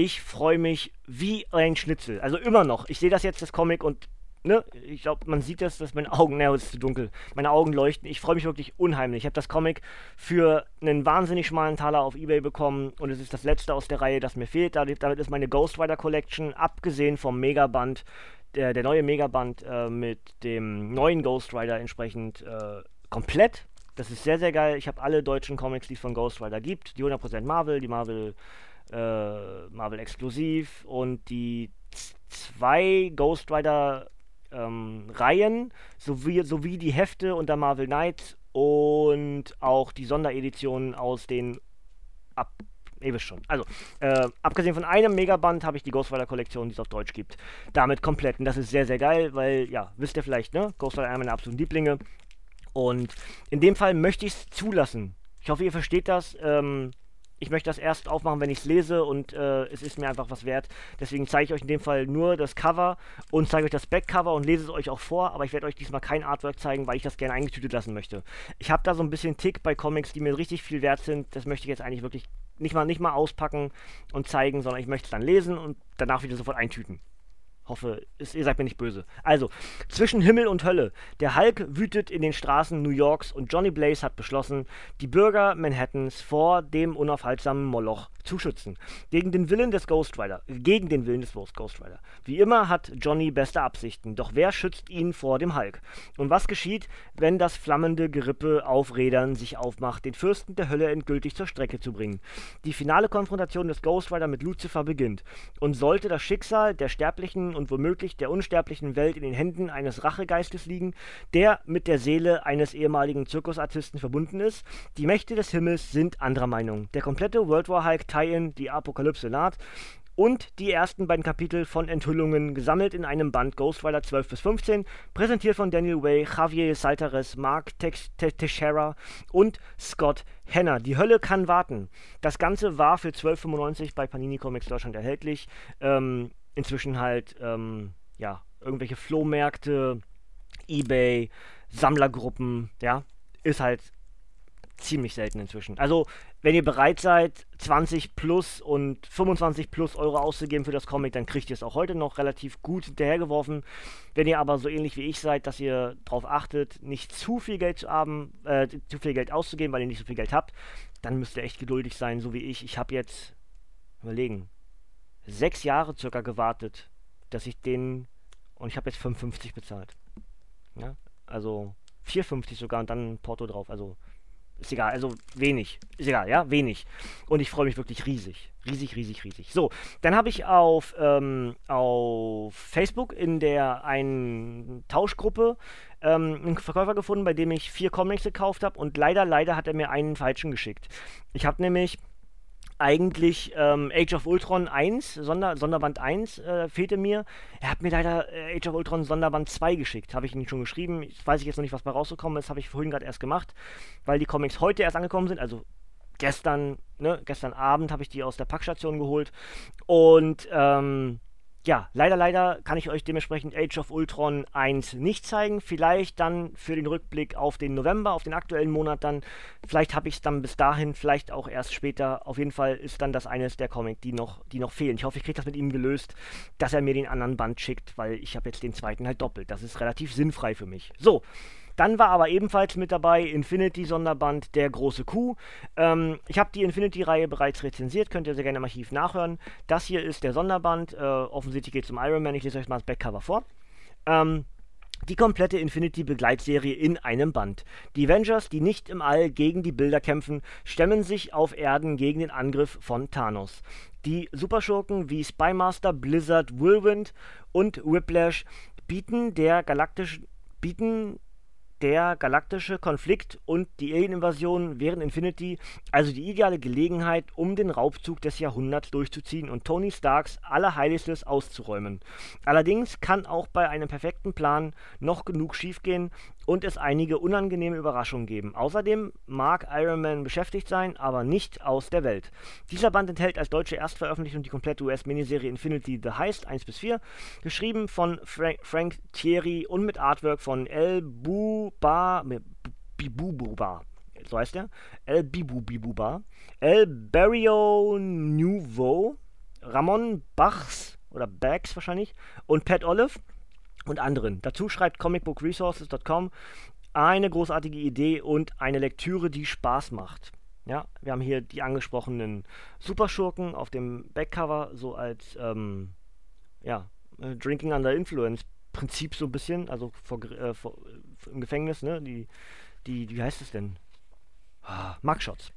Ich freue mich wie ein Schnitzel. Also immer noch. Ich sehe das jetzt, das Comic, und ne, ich glaube, man sieht das, dass meine Augen, ne, es ist zu dunkel, meine Augen leuchten. Ich freue mich wirklich unheimlich. Ich habe das Comic für einen wahnsinnig schmalen Taler auf Ebay bekommen und es ist das letzte aus der Reihe, das mir fehlt. Damit ist meine Ghost Rider Collection, abgesehen vom Megaband, der, der neue Megaband äh, mit dem neuen Ghost Rider entsprechend äh, komplett. Das ist sehr, sehr geil. Ich habe alle deutschen Comics, die es von Ghost Rider gibt. Die 100% Marvel, die Marvel, äh, Marvel exklusiv und die zwei Ghost Rider ähm, Reihen, sowie, sowie die Hefte unter Marvel Knights und auch die Sondereditionen aus den ab. Ihr wisst schon. Also, äh, abgesehen von einem Megaband habe ich die Ghost Rider Kollektion, die es auf Deutsch gibt, damit komplett. Und das ist sehr, sehr geil, weil, ja, wisst ihr vielleicht, ne? Ghost Rider einer meiner absoluten Lieblinge. Und in dem Fall möchte ich es zulassen. Ich hoffe, ihr versteht das. Ähm, ich möchte das erst aufmachen, wenn ich es lese und äh, es ist mir einfach was wert. Deswegen zeige ich euch in dem Fall nur das Cover und zeige euch das Backcover und lese es euch auch vor, aber ich werde euch diesmal kein Artwork zeigen, weil ich das gerne eingetütet lassen möchte. Ich habe da so ein bisschen Tick bei Comics, die mir richtig viel wert sind. Das möchte ich jetzt eigentlich wirklich nicht mal, nicht mal auspacken und zeigen, sondern ich möchte es dann lesen und danach wieder sofort eintüten. Hoffe, ist, ihr seid mir nicht böse. Also, zwischen Himmel und Hölle. Der Hulk wütet in den Straßen New Yorks und Johnny Blaze hat beschlossen, die Bürger Manhattans vor dem unaufhaltsamen Moloch zu schützen. Gegen den Willen des Ghost Rider. Gegen den Willen des Ghost Rider. Wie immer hat Johnny beste Absichten, doch wer schützt ihn vor dem Hulk? Und was geschieht, wenn das flammende Gerippe auf Rädern sich aufmacht, den Fürsten der Hölle endgültig zur Strecke zu bringen? Die finale Konfrontation des Ghost Rider mit Lucifer beginnt. Und sollte das Schicksal der Sterblichen und womöglich der unsterblichen Welt in den Händen eines Rachegeistes liegen, der mit der Seele eines ehemaligen Zirkusartisten verbunden ist. Die Mächte des Himmels sind anderer Meinung. Der komplette World War Hulk Tie-In, die Apokalypse naht, und die ersten beiden Kapitel von Enthüllungen gesammelt in einem Band Ghost Rider 12 bis 15, präsentiert von Daniel Way, Javier Saltares, Mark Teixeira und Scott Henner. Die Hölle kann warten. Das Ganze war für 12,95 bei Panini Comics Deutschland erhältlich. Ähm, inzwischen halt, ähm, ja, irgendwelche Flohmärkte, Ebay, Sammlergruppen, ja, ist halt ziemlich selten inzwischen. Also, wenn ihr bereit seid, 20 plus und 25 plus Euro auszugeben für das Comic, dann kriegt ihr es auch heute noch relativ gut hinterhergeworfen. Wenn ihr aber so ähnlich wie ich seid, dass ihr darauf achtet, nicht zu viel Geld zu haben, äh, zu viel Geld auszugeben, weil ihr nicht so viel Geld habt, dann müsst ihr echt geduldig sein, so wie ich. Ich habe jetzt, überlegen, sechs Jahre circa gewartet, dass ich den und ich habe jetzt 55 bezahlt. Ja, also 4,50 sogar und dann Porto drauf. Also ist egal, also wenig. Ist egal, ja, wenig. Und ich freue mich wirklich riesig. Riesig, riesig, riesig. So, dann habe ich auf, ähm, auf Facebook in der einen Tauschgruppe ähm, einen Verkäufer gefunden, bei dem ich vier Comics gekauft habe und leider, leider hat er mir einen falschen geschickt. Ich habe nämlich eigentlich ähm, Age of Ultron 1, Sonder, Sonderband 1 äh, fehlte mir. Er hat mir leider äh, Age of Ultron Sonderband 2 geschickt. Habe ich ihm schon geschrieben. Ich weiß ich jetzt noch nicht, was bei rausgekommen ist. Habe ich vorhin gerade erst gemacht, weil die Comics heute erst angekommen sind. Also gestern, ne, gestern Abend habe ich die aus der Packstation geholt. Und ähm, ja, leider, leider kann ich euch dementsprechend Age of Ultron 1 nicht zeigen. Vielleicht dann für den Rückblick auf den November, auf den aktuellen Monat dann. Vielleicht habe ich es dann bis dahin, vielleicht auch erst später. Auf jeden Fall ist dann das eines der Comic, die noch, die noch fehlen. Ich hoffe, ich kriege das mit ihm gelöst, dass er mir den anderen Band schickt, weil ich habe jetzt den zweiten halt doppelt. Das ist relativ sinnfrei für mich. So, dann war aber ebenfalls mit dabei Infinity-Sonderband Der große Kuh. Ähm, ich habe die Infinity-Reihe bereits rezensiert, könnt ihr sehr gerne im Archiv nachhören. Das hier ist der Sonderband. Äh, offensichtlich geht es um Iron Man. Ich lese euch mal das Backcover vor. Ähm, die komplette Infinity-Begleitserie in einem Band. Die Avengers, die nicht im All gegen die Bilder kämpfen, stemmen sich auf Erden gegen den Angriff von Thanos. Die Superschurken wie Spymaster, Blizzard, Whirlwind und Whiplash bieten der galaktischen bieten der galaktische Konflikt und die Alien-Invasion während Infinity also die ideale Gelegenheit, um den Raubzug des Jahrhunderts durchzuziehen und Tony Starks Allerheiligstes auszuräumen. Allerdings kann auch bei einem perfekten Plan noch genug schiefgehen und es einige unangenehme Überraschungen geben. Außerdem mag Iron Man beschäftigt sein, aber nicht aus der Welt. Dieser Band enthält als deutsche Erstveröffentlichung die komplette US-Miniserie Infinity The Heist 1 bis 4, geschrieben von Fra Frank Thierry und mit Artwork von El Buba, Bibububa, so heißt er, El Bibu Bibuba, El Barrio Nouveau, Ramon Bachs oder Bags wahrscheinlich und Pat Olive und anderen. Dazu schreibt comicbookresources.com eine großartige Idee und eine Lektüre, die Spaß macht. Ja, wir haben hier die angesprochenen Superschurken auf dem Backcover, so als ähm, ja, äh, Drinking Under Influence Prinzip so ein bisschen, also vor, äh, vor, im Gefängnis, ne? Die, die, wie heißt es denn? Ah, Mugshots.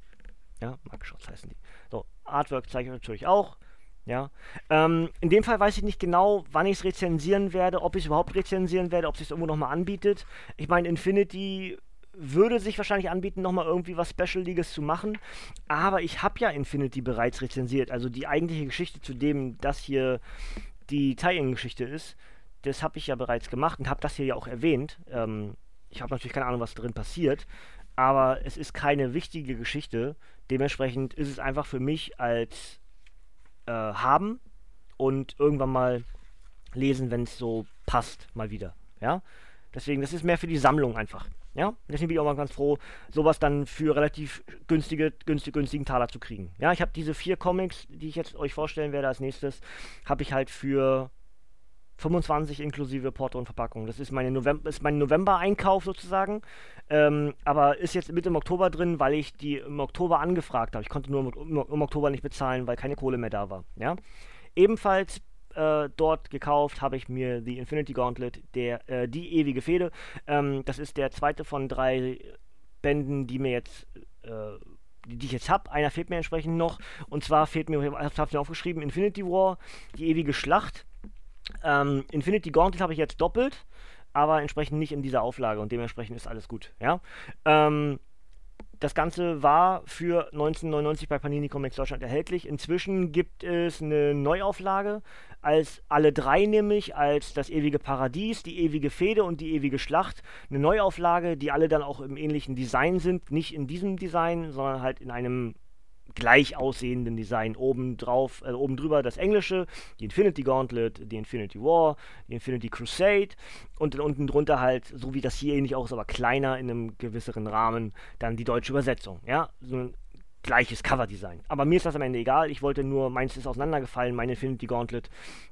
Ja, Mugshots heißen die. So, Artwork zeige ich natürlich auch. Ja. Ähm, in dem Fall weiß ich nicht genau, wann ich es rezensieren werde, ob ich es überhaupt rezensieren werde, ob es sich irgendwo nochmal anbietet. Ich meine, Infinity würde sich wahrscheinlich anbieten, nochmal irgendwie was Special-Liges zu machen. Aber ich habe ja Infinity bereits rezensiert. Also die eigentliche Geschichte, zu dem das hier die Tie-In-Geschichte ist, das habe ich ja bereits gemacht und habe das hier ja auch erwähnt. Ähm, ich habe natürlich keine Ahnung, was drin passiert. Aber es ist keine wichtige Geschichte. Dementsprechend ist es einfach für mich als äh, haben und irgendwann mal lesen, wenn es so passt, mal wieder. Ja, deswegen, das ist mehr für die Sammlung einfach. Ja, deswegen bin ich auch mal ganz froh, sowas dann für relativ günstige, günstig, günstigen Taler zu kriegen. Ja, ich habe diese vier Comics, die ich jetzt euch vorstellen werde als nächstes, habe ich halt für 25 inklusive Porto und Verpackung. Das ist, meine November, ist mein November-Einkauf sozusagen. Ähm, aber ist jetzt mit im Oktober drin, weil ich die im Oktober angefragt habe. Ich konnte nur im, im, Oktober nicht bezahlen, weil keine Kohle mehr da war. Ja? Ebenfalls äh, dort gekauft habe ich mir The Infinity Gauntlet, der, äh, die ewige Fehde. Ähm, das ist der zweite von drei Bänden, die mir jetzt äh, die ich jetzt habe. Einer fehlt mir entsprechend noch. Und zwar fehlt mir, ich habe mir aufgeschrieben, Infinity War, die ewige Schlacht. Ähm, Infinity Gauntlet habe ich jetzt doppelt, aber entsprechend nicht in dieser Auflage und dementsprechend ist alles gut. Ja. Ähm, das Ganze war für 1999 bei Panini Comics Deutschland erhältlich. Inzwischen gibt es eine Neuauflage, als alle drei nämlich, als das ewige Paradies, die ewige Fehde und die ewige Schlacht. Eine Neuauflage, die alle dann auch im ähnlichen Design sind. Nicht in diesem Design, sondern halt in einem gleich aussehenden Design oben drauf, äh, oben drüber das englische, die Infinity Gauntlet, die Infinity War, die Infinity Crusade und dann unten drunter halt, so wie das hier ähnlich auch ist, aber kleiner in einem gewisseren Rahmen, dann die deutsche Übersetzung. Ja, so ein gleiches Coverdesign. Aber mir ist das am Ende egal. Ich wollte nur, meins ist auseinandergefallen, mein Infinity Gauntlet.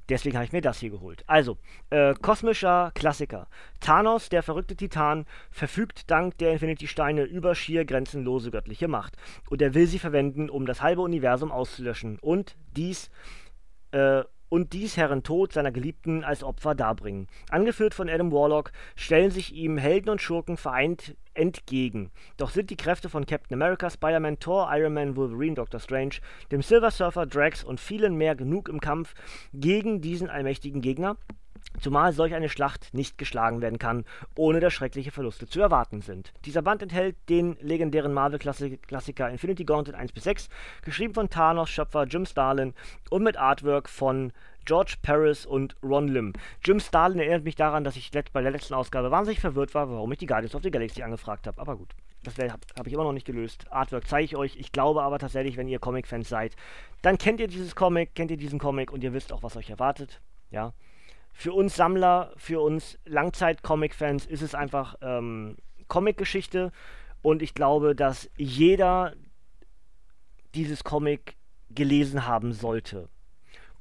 Deswegen habe ich mir das hier geholt. Also, äh, kosmischer Klassiker. Thanos, der verrückte Titan, verfügt dank der Infinity-Steine über schier grenzenlose göttliche Macht. Und er will sie verwenden, um das halbe Universum auszulöschen. Und dies äh, und dies Herren Tod seiner Geliebten als Opfer darbringen. Angeführt von Adam Warlock stellen sich ihm Helden und Schurken vereint entgegen. Doch sind die Kräfte von Captain America, Spider-Man, Thor, Iron Man, Wolverine, Doctor Strange, dem Silver Surfer, Drax und vielen mehr genug im Kampf gegen diesen allmächtigen Gegner? Zumal solch eine Schlacht nicht geschlagen werden kann, ohne dass schreckliche Verluste zu erwarten sind. Dieser Band enthält den legendären Marvel-Klassiker Infinity Gauntlet 1 bis 6, geschrieben von Thanos-Schöpfer Jim Starlin und mit Artwork von George Paris und Ron Lim. Jim Starlin erinnert mich daran, dass ich bei der letzten Ausgabe wahnsinnig verwirrt war, warum ich die Guardians of the Galaxy angefragt habe. Aber gut, das habe hab ich immer noch nicht gelöst. Artwork zeige ich euch. Ich glaube aber tatsächlich, wenn ihr Comic-Fans seid, dann kennt ihr dieses Comic, kennt ihr diesen Comic und ihr wisst auch, was euch erwartet. Ja. Für uns Sammler, für uns Langzeit-Comic-Fans ist es einfach ähm, Comic-Geschichte und ich glaube, dass jeder dieses Comic gelesen haben sollte.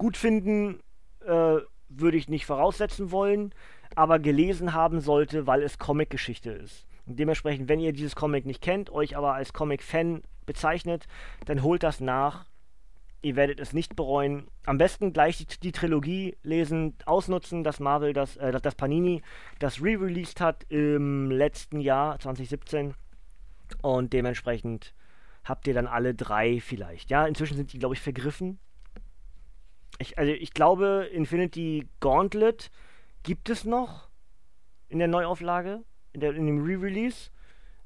Gut finden äh, würde ich nicht voraussetzen wollen, aber gelesen haben sollte, weil es Comic-Geschichte ist. Und dementsprechend, wenn ihr dieses Comic nicht kennt, euch aber als Comic-Fan bezeichnet, dann holt das nach. Ihr werdet es nicht bereuen. Am besten gleich die, die Trilogie lesen, ausnutzen, dass Marvel das, äh, dass Panini das re-released hat im letzten Jahr, 2017. Und dementsprechend habt ihr dann alle drei vielleicht. Ja, inzwischen sind die, glaube ich, vergriffen. Ich, also ich glaube, Infinity Gauntlet gibt es noch in der Neuauflage, in, der, in dem Re-Release.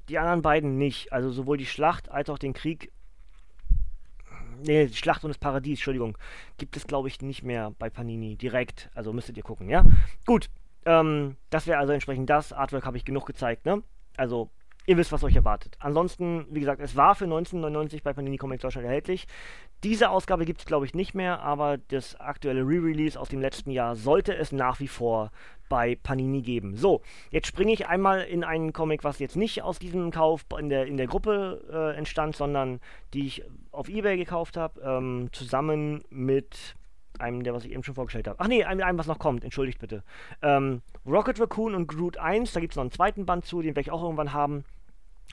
Die anderen beiden nicht. Also sowohl die Schlacht als auch den Krieg. Nee, die Schlacht und das Paradies, Entschuldigung. Gibt es, glaube ich, nicht mehr bei Panini direkt. Also müsstet ihr gucken, ja? Gut. Ähm, das wäre also entsprechend das. Artwork habe ich genug gezeigt, ne? Also ihr wisst, was euch erwartet. Ansonsten, wie gesagt, es war für 1999 bei Panini Comics Deutschland erhältlich. Diese Ausgabe gibt es, glaube ich, nicht mehr, aber das aktuelle Re-Release aus dem letzten Jahr sollte es nach wie vor bei Panini geben. So, jetzt springe ich einmal in einen Comic, was jetzt nicht aus diesem Kauf in der, in der Gruppe äh, entstand, sondern die ich auf Ebay gekauft habe, ähm, zusammen mit einem, der was ich eben schon vorgestellt habe. Ach nee, einem, einem was noch kommt, entschuldigt bitte. Ähm, Rocket Raccoon und Groot 1, da gibt es noch einen zweiten Band zu, den werde ich auch irgendwann haben.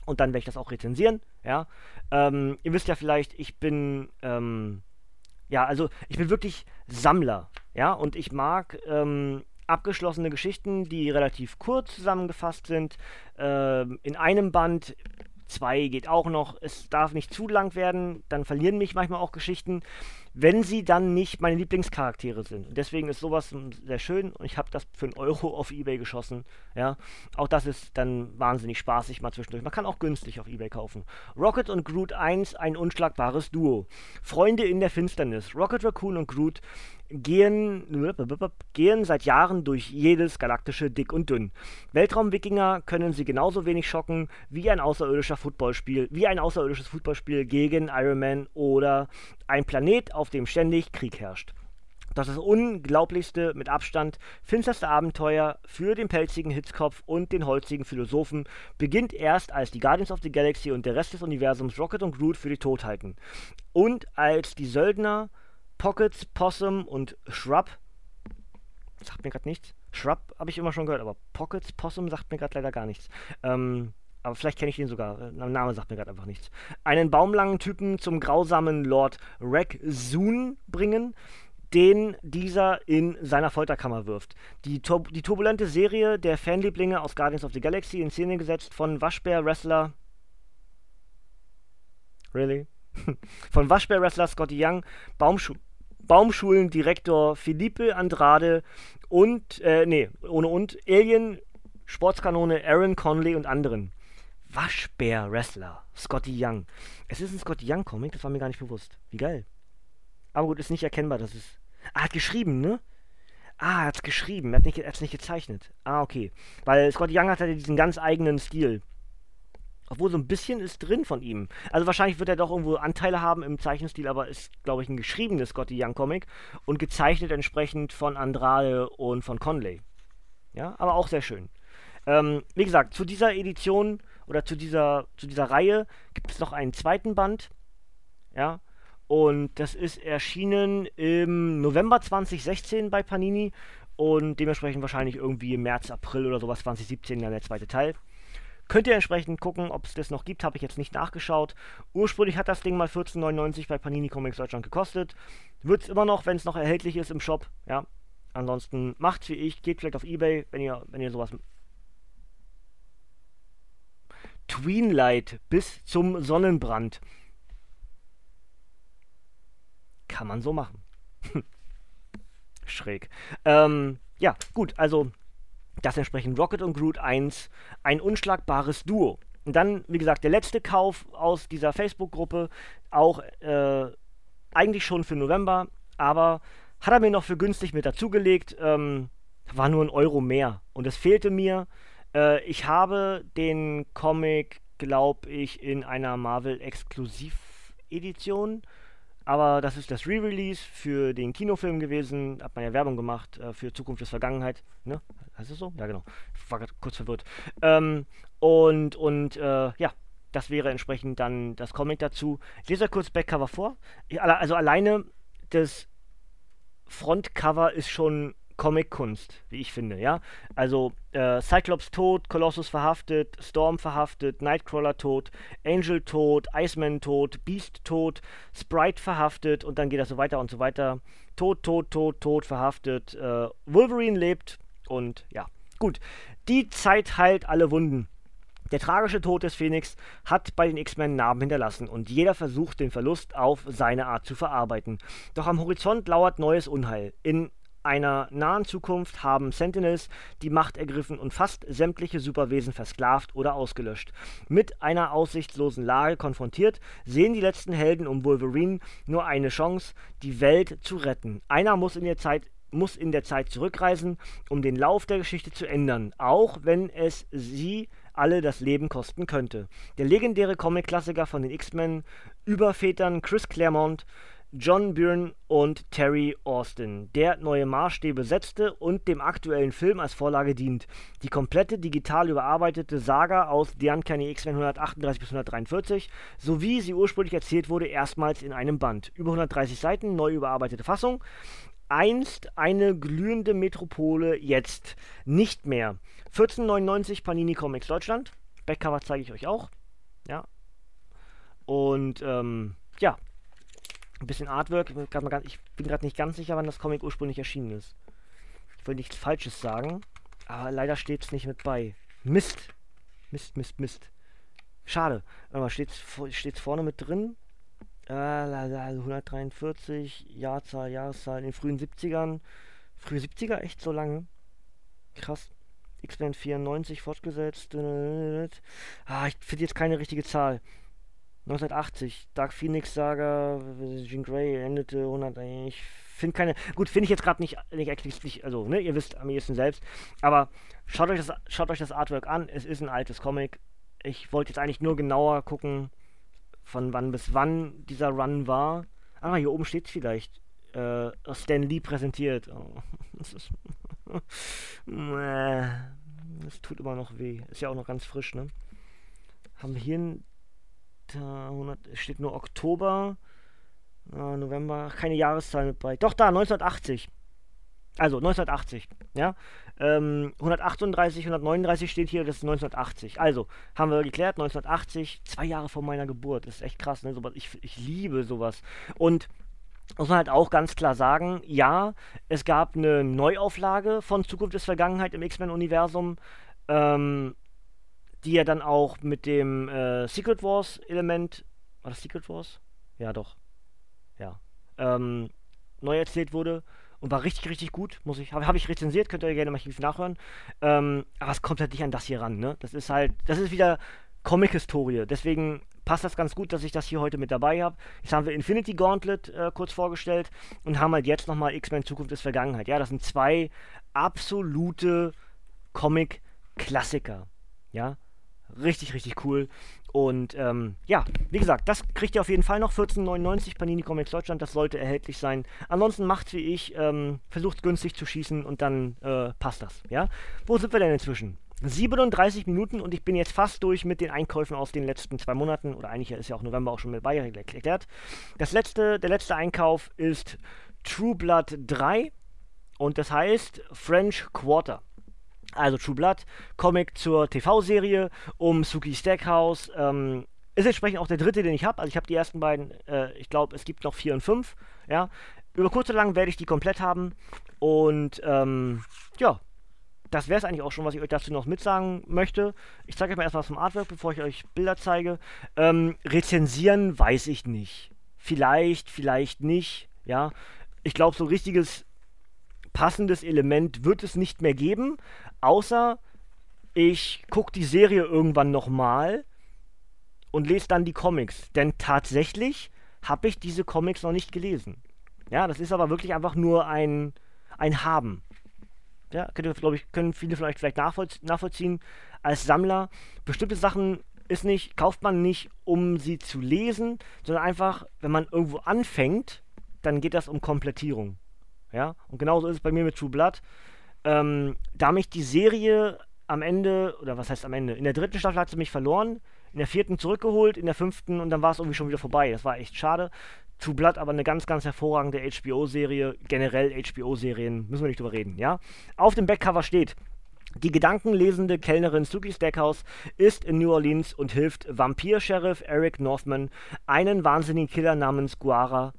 Und dann werde ich das auch rezensieren, ja. Ähm, ihr wisst ja vielleicht, ich bin, ähm, ja, also ich bin wirklich Sammler, ja. Und ich mag ähm, abgeschlossene Geschichten, die relativ kurz zusammengefasst sind. Ähm, in einem Band zwei geht auch noch. Es darf nicht zu lang werden, dann verlieren mich manchmal auch Geschichten wenn sie dann nicht meine Lieblingscharaktere sind. Und deswegen ist sowas sehr schön und ich habe das für einen Euro auf Ebay geschossen. Ja, auch das ist dann wahnsinnig spaßig mal zwischendurch. Man kann auch günstig auf Ebay kaufen. Rocket und Groot 1, ein unschlagbares Duo. Freunde in der Finsternis. Rocket Raccoon und Groot gehen, gehen seit Jahren durch jedes galaktische Dick und Dünn. Weltraumwikinger können sie genauso wenig schocken wie ein außerirdischer Footballspiel, wie ein außerirdisches Footballspiel gegen Iron Man oder ein Planet, auf dem ständig Krieg herrscht. Das ist das unglaublichste, mit Abstand finsterste Abenteuer für den pelzigen Hitzkopf und den holzigen Philosophen beginnt erst, als die Guardians of the Galaxy und der Rest des Universums Rocket und Groot für die tot halten. Und als die Söldner Pockets, Possum und Shrub. Sagt mir gerade nichts. Shrub habe ich immer schon gehört, aber Pockets, Possum sagt mir gerade leider gar nichts. Ähm, aber vielleicht kenne ich den sogar. Der äh, Name sagt mir gerade einfach nichts. Einen baumlangen Typen zum grausamen Lord Rek-Zoon bringen, den dieser in seiner Folterkammer wirft. Die, tur die turbulente Serie der Fanlieblinge aus Guardians of the Galaxy in Szene gesetzt von Waschbär-Wrestler. Really? Von Waschbär-Wrestler Scotty Young, Baumschuh Baumschulendirektor Felipe Andrade und, äh, nee, ohne und, Alien, Sportskanone Aaron Conley und anderen. Waschbär-Wrestler, Scotty Young. Es ist ein Scotty Young-Comic, das war mir gar nicht bewusst. Wie geil. Aber gut, ist nicht erkennbar, dass es. Ah, hat geschrieben, ne? Ah, er hat's geschrieben, er hat es nicht gezeichnet. Ah, okay. Weil Scotty Young hat ja diesen ganz eigenen Stil. Obwohl so ein bisschen ist drin von ihm. Also wahrscheinlich wird er doch irgendwo Anteile haben im Zeichenstil, aber ist, glaube ich, ein geschriebenes Scotty Young Comic und gezeichnet entsprechend von Andrade und von Conley. Ja, aber auch sehr schön. Ähm, wie gesagt, zu dieser Edition oder zu dieser, zu dieser Reihe gibt es noch einen zweiten Band. Ja, und das ist erschienen im November 2016 bei Panini und dementsprechend wahrscheinlich irgendwie im März, April oder sowas 2017 dann der zweite Teil. Könnt ihr entsprechend gucken, ob es das noch gibt, habe ich jetzt nicht nachgeschaut. Ursprünglich hat das Ding mal 14,99 bei Panini Comics Deutschland gekostet. Wird es immer noch, wenn es noch erhältlich ist im Shop. Ja. Ansonsten macht's wie ich, geht vielleicht auf Ebay, wenn ihr, wenn ihr sowas. Tweenlight bis zum Sonnenbrand. Kann man so machen. [LAUGHS] Schräg. Ähm, ja, gut, also das entsprechend Rocket und Groot 1 ein unschlagbares Duo. Und dann, wie gesagt, der letzte Kauf aus dieser Facebook-Gruppe, auch äh, eigentlich schon für November, aber hat er mir noch für günstig mit dazugelegt. Ähm, war nur ein Euro mehr. Und es fehlte mir. Äh, ich habe den Comic, glaube ich, in einer Marvel-Exklusiv-Edition aber das ist das Re-Release für den Kinofilm gewesen. Hat man ja Werbung gemacht äh, für Zukunft des Vergangenheit. Ne? Heißt es so? Ja, genau. Ich war kurz verwirrt. Ähm, und und äh, ja, das wäre entsprechend dann das Comic dazu. Ich lese kurz Backcover vor. Ich, also alleine das Frontcover ist schon Comic-Kunst, wie ich finde, ja. Also äh, Cyclops tot, Colossus verhaftet, Storm verhaftet, Nightcrawler tot, Angel tot, Iceman tot, Beast tot, Sprite verhaftet und dann geht das so weiter und so weiter. Tot, tot, tot, tot, verhaftet. Äh, Wolverine lebt und ja, gut. Die Zeit heilt alle Wunden. Der tragische Tod des Phoenix hat bei den X-Men Narben hinterlassen und jeder versucht, den Verlust auf seine Art zu verarbeiten. Doch am Horizont lauert neues Unheil. In einer nahen Zukunft haben Sentinels die Macht ergriffen und fast sämtliche Superwesen versklavt oder ausgelöscht. Mit einer aussichtslosen Lage konfrontiert, sehen die letzten Helden um Wolverine nur eine Chance, die Welt zu retten. Einer muss in der Zeit muss in der Zeit zurückreisen, um den Lauf der Geschichte zu ändern, auch wenn es sie alle das Leben kosten könnte. Der legendäre Comic-Klassiker von den X-Men Übervätern Chris Claremont John Byrne und Terry Austin, der neue Maßstäbe setzte und dem aktuellen Film als Vorlage dient. Die komplette digital überarbeitete Saga aus The Uncanny X-Men 138 bis 143, so wie sie ursprünglich erzählt wurde, erstmals in einem Band. Über 130 Seiten, neu überarbeitete Fassung. Einst eine glühende Metropole, jetzt nicht mehr. 1499 Panini Comics Deutschland. Backcover zeige ich euch auch. Ja. Und ähm, ja, ein bisschen Artwork. Ich bin gerade nicht ganz sicher, wann das Comic ursprünglich erschienen ist. Ich will nichts Falsches sagen, aber leider steht es nicht mit bei. Mist. Mist, Mist, Mist. Schade. Aber steht es vorne mit drin? Äh, 143, Jahrzahl, Jahreszahl in den frühen 70ern. Frühe 70er, echt so lange? Krass. X-Men 94 fortgesetzt. Ah, ich finde jetzt keine richtige Zahl. 1980, Dark Phoenix Saga, Jean Grey endete 100. Ich finde keine. Gut, finde ich jetzt gerade nicht, nicht explizit, also, ne, ihr wisst am ehesten selbst. Aber schaut euch, das, schaut euch das Artwork an. Es ist ein altes Comic. Ich wollte jetzt eigentlich nur genauer gucken, von wann bis wann dieser Run war. Ah, hier oben steht vielleicht. Äh, Stan Lee präsentiert. Oh, [LAUGHS] das ist. [LAUGHS] das tut immer noch weh. Ist ja auch noch ganz frisch, ne? Haben wir hier ein 100, steht nur Oktober, äh, November, keine Jahreszahl mit bei. Doch da, 1980. Also 1980, ja. Ähm, 138, 139 steht hier, das ist 1980. Also, haben wir geklärt, 1980, zwei Jahre vor meiner Geburt. Das ist echt krass, ne? Sowas, ich, ich liebe sowas. Und muss man halt auch ganz klar sagen, ja, es gab eine Neuauflage von Zukunft des Vergangenheit im X-Men-Universum. Ähm, die ja dann auch mit dem äh, Secret Wars Element, war das Secret Wars? Ja, doch. Ja. Ähm, neu erzählt wurde und war richtig, richtig gut. Muss ich, habe hab ich rezensiert, könnt ihr gerne mal hier nachhören. Ähm, aber es kommt halt nicht an das hier ran, ne? Das ist halt, das ist wieder Comic-Historie. Deswegen passt das ganz gut, dass ich das hier heute mit dabei habe. Jetzt haben wir Infinity Gauntlet äh, kurz vorgestellt und haben halt jetzt nochmal X-Men Zukunft ist Vergangenheit. Ja, das sind zwei absolute Comic-Klassiker. Ja, Richtig, richtig cool. Und ähm, ja, wie gesagt, das kriegt ihr auf jeden Fall noch. 14,99 Panini Comics Deutschland, das sollte erhältlich sein. Ansonsten macht's wie ich, ähm, versucht günstig zu schießen und dann äh, passt das. Ja? Wo sind wir denn inzwischen? 37 Minuten und ich bin jetzt fast durch mit den Einkäufen aus den letzten zwei Monaten. Oder eigentlich ist ja auch November auch schon mit bei erklärt. Das letzte, der letzte Einkauf ist True Blood 3 und das heißt French Quarter. Also True Blood, Comic zur TV-Serie um Suki Stackhouse. Ähm, ist entsprechend auch der dritte, den ich habe. Also ich habe die ersten beiden, äh, ich glaube, es gibt noch vier und fünf. Ja. Über kurz oder lang werde ich die komplett haben. Und ähm, ja, das wäre es eigentlich auch schon, was ich euch dazu noch mitsagen möchte. Ich zeige euch mal erstmal vom Artwork, bevor ich euch Bilder zeige. Ähm, rezensieren weiß ich nicht. Vielleicht, vielleicht nicht. Ja. Ich glaube, so richtiges passendes Element wird es nicht mehr geben, außer ich gucke die Serie irgendwann nochmal und lese dann die Comics. Denn tatsächlich habe ich diese Comics noch nicht gelesen. Ja, das ist aber wirklich einfach nur ein, ein Haben. Ja, könnt ihr, glaube ich, können viele vielleicht, vielleicht nachvollziehen als Sammler. Bestimmte Sachen ist nicht, kauft man nicht, um sie zu lesen, sondern einfach, wenn man irgendwo anfängt, dann geht das um Komplettierung. Ja, und genauso ist es bei mir mit True Blood. Ähm, da mich die Serie am Ende, oder was heißt am Ende, in der dritten Staffel hat sie mich verloren, in der vierten zurückgeholt, in der fünften und dann war es irgendwie schon wieder vorbei. Das war echt schade. True Blood aber eine ganz, ganz hervorragende HBO-Serie. Generell HBO-Serien, müssen wir nicht drüber reden, ja? Auf dem Backcover steht, die gedankenlesende Kellnerin Suki Stackhouse ist in New Orleans und hilft Vampir-Sheriff Eric Northman, einen wahnsinnigen Killer namens Guara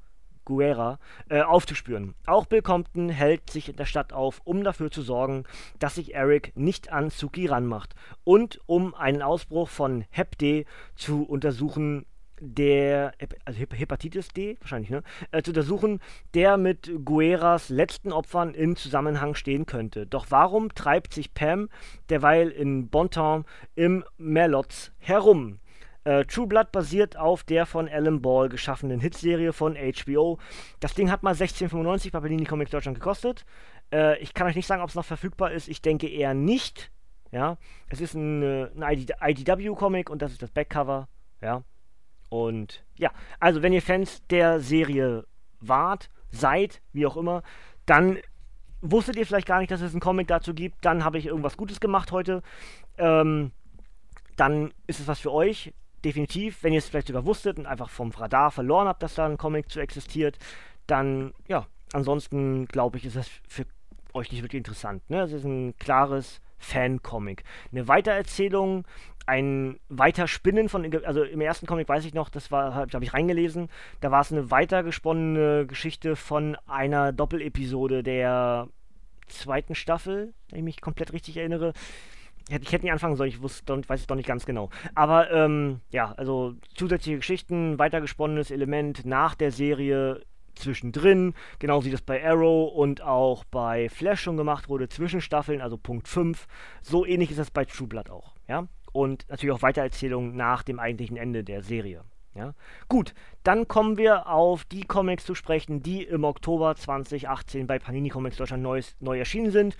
Guerra äh, aufzuspüren. Auch Bill Compton hält sich in der Stadt auf, um dafür zu sorgen, dass sich Eric nicht an Suki ranmacht und um einen Ausbruch von Hep D zu untersuchen, der, also Hepatitis D, wahrscheinlich, ne? Äh, zu untersuchen, der mit Gueras letzten Opfern in Zusammenhang stehen könnte. Doch warum treibt sich Pam derweil in Bonton im Merlotz herum? Äh, True Blood basiert auf der von Alan Ball geschaffenen Hitserie von HBO. Das Ding hat mal 16,95 bei Panini Comics Deutschland gekostet. Äh, ich kann euch nicht sagen, ob es noch verfügbar ist. Ich denke eher nicht. Ja, es ist ein, äh, ein IDW-Comic und das ist das Backcover. Ja, und ja, also wenn ihr Fans der Serie wart, seid, wie auch immer, dann wusstet ihr vielleicht gar nicht, dass es einen Comic dazu gibt. Dann habe ich irgendwas Gutes gemacht heute. Ähm, dann ist es was für euch definitiv, wenn ihr es vielleicht sogar wusstet und einfach vom Radar verloren habt, dass da ein Comic zu existiert, dann, ja, ansonsten glaube ich, ist das für euch nicht wirklich interessant. Ne? Es ist ein klares Fan-Comic. Eine Weitererzählung, ein Weiterspinnen von, also im ersten Comic weiß ich noch, das war, habe hab ich reingelesen, da war es eine weitergesponnene Geschichte von einer Doppelepisode der zweiten Staffel, wenn ich mich komplett richtig erinnere. Ich hätte nicht anfangen sollen, ich wusste, weiß es doch nicht ganz genau. Aber ähm, ja, also zusätzliche Geschichten, weitergesponnenes Element nach der Serie zwischendrin, genauso wie das bei Arrow und auch bei Flash schon gemacht wurde, Zwischenstaffeln, also Punkt 5. So ähnlich ist das bei True Blood auch, ja. Und natürlich auch Weitererzählungen nach dem eigentlichen Ende der Serie. Ja? Gut, dann kommen wir auf die Comics zu sprechen, die im Oktober 2018 bei Panini Comics Deutschland neu, neu erschienen sind,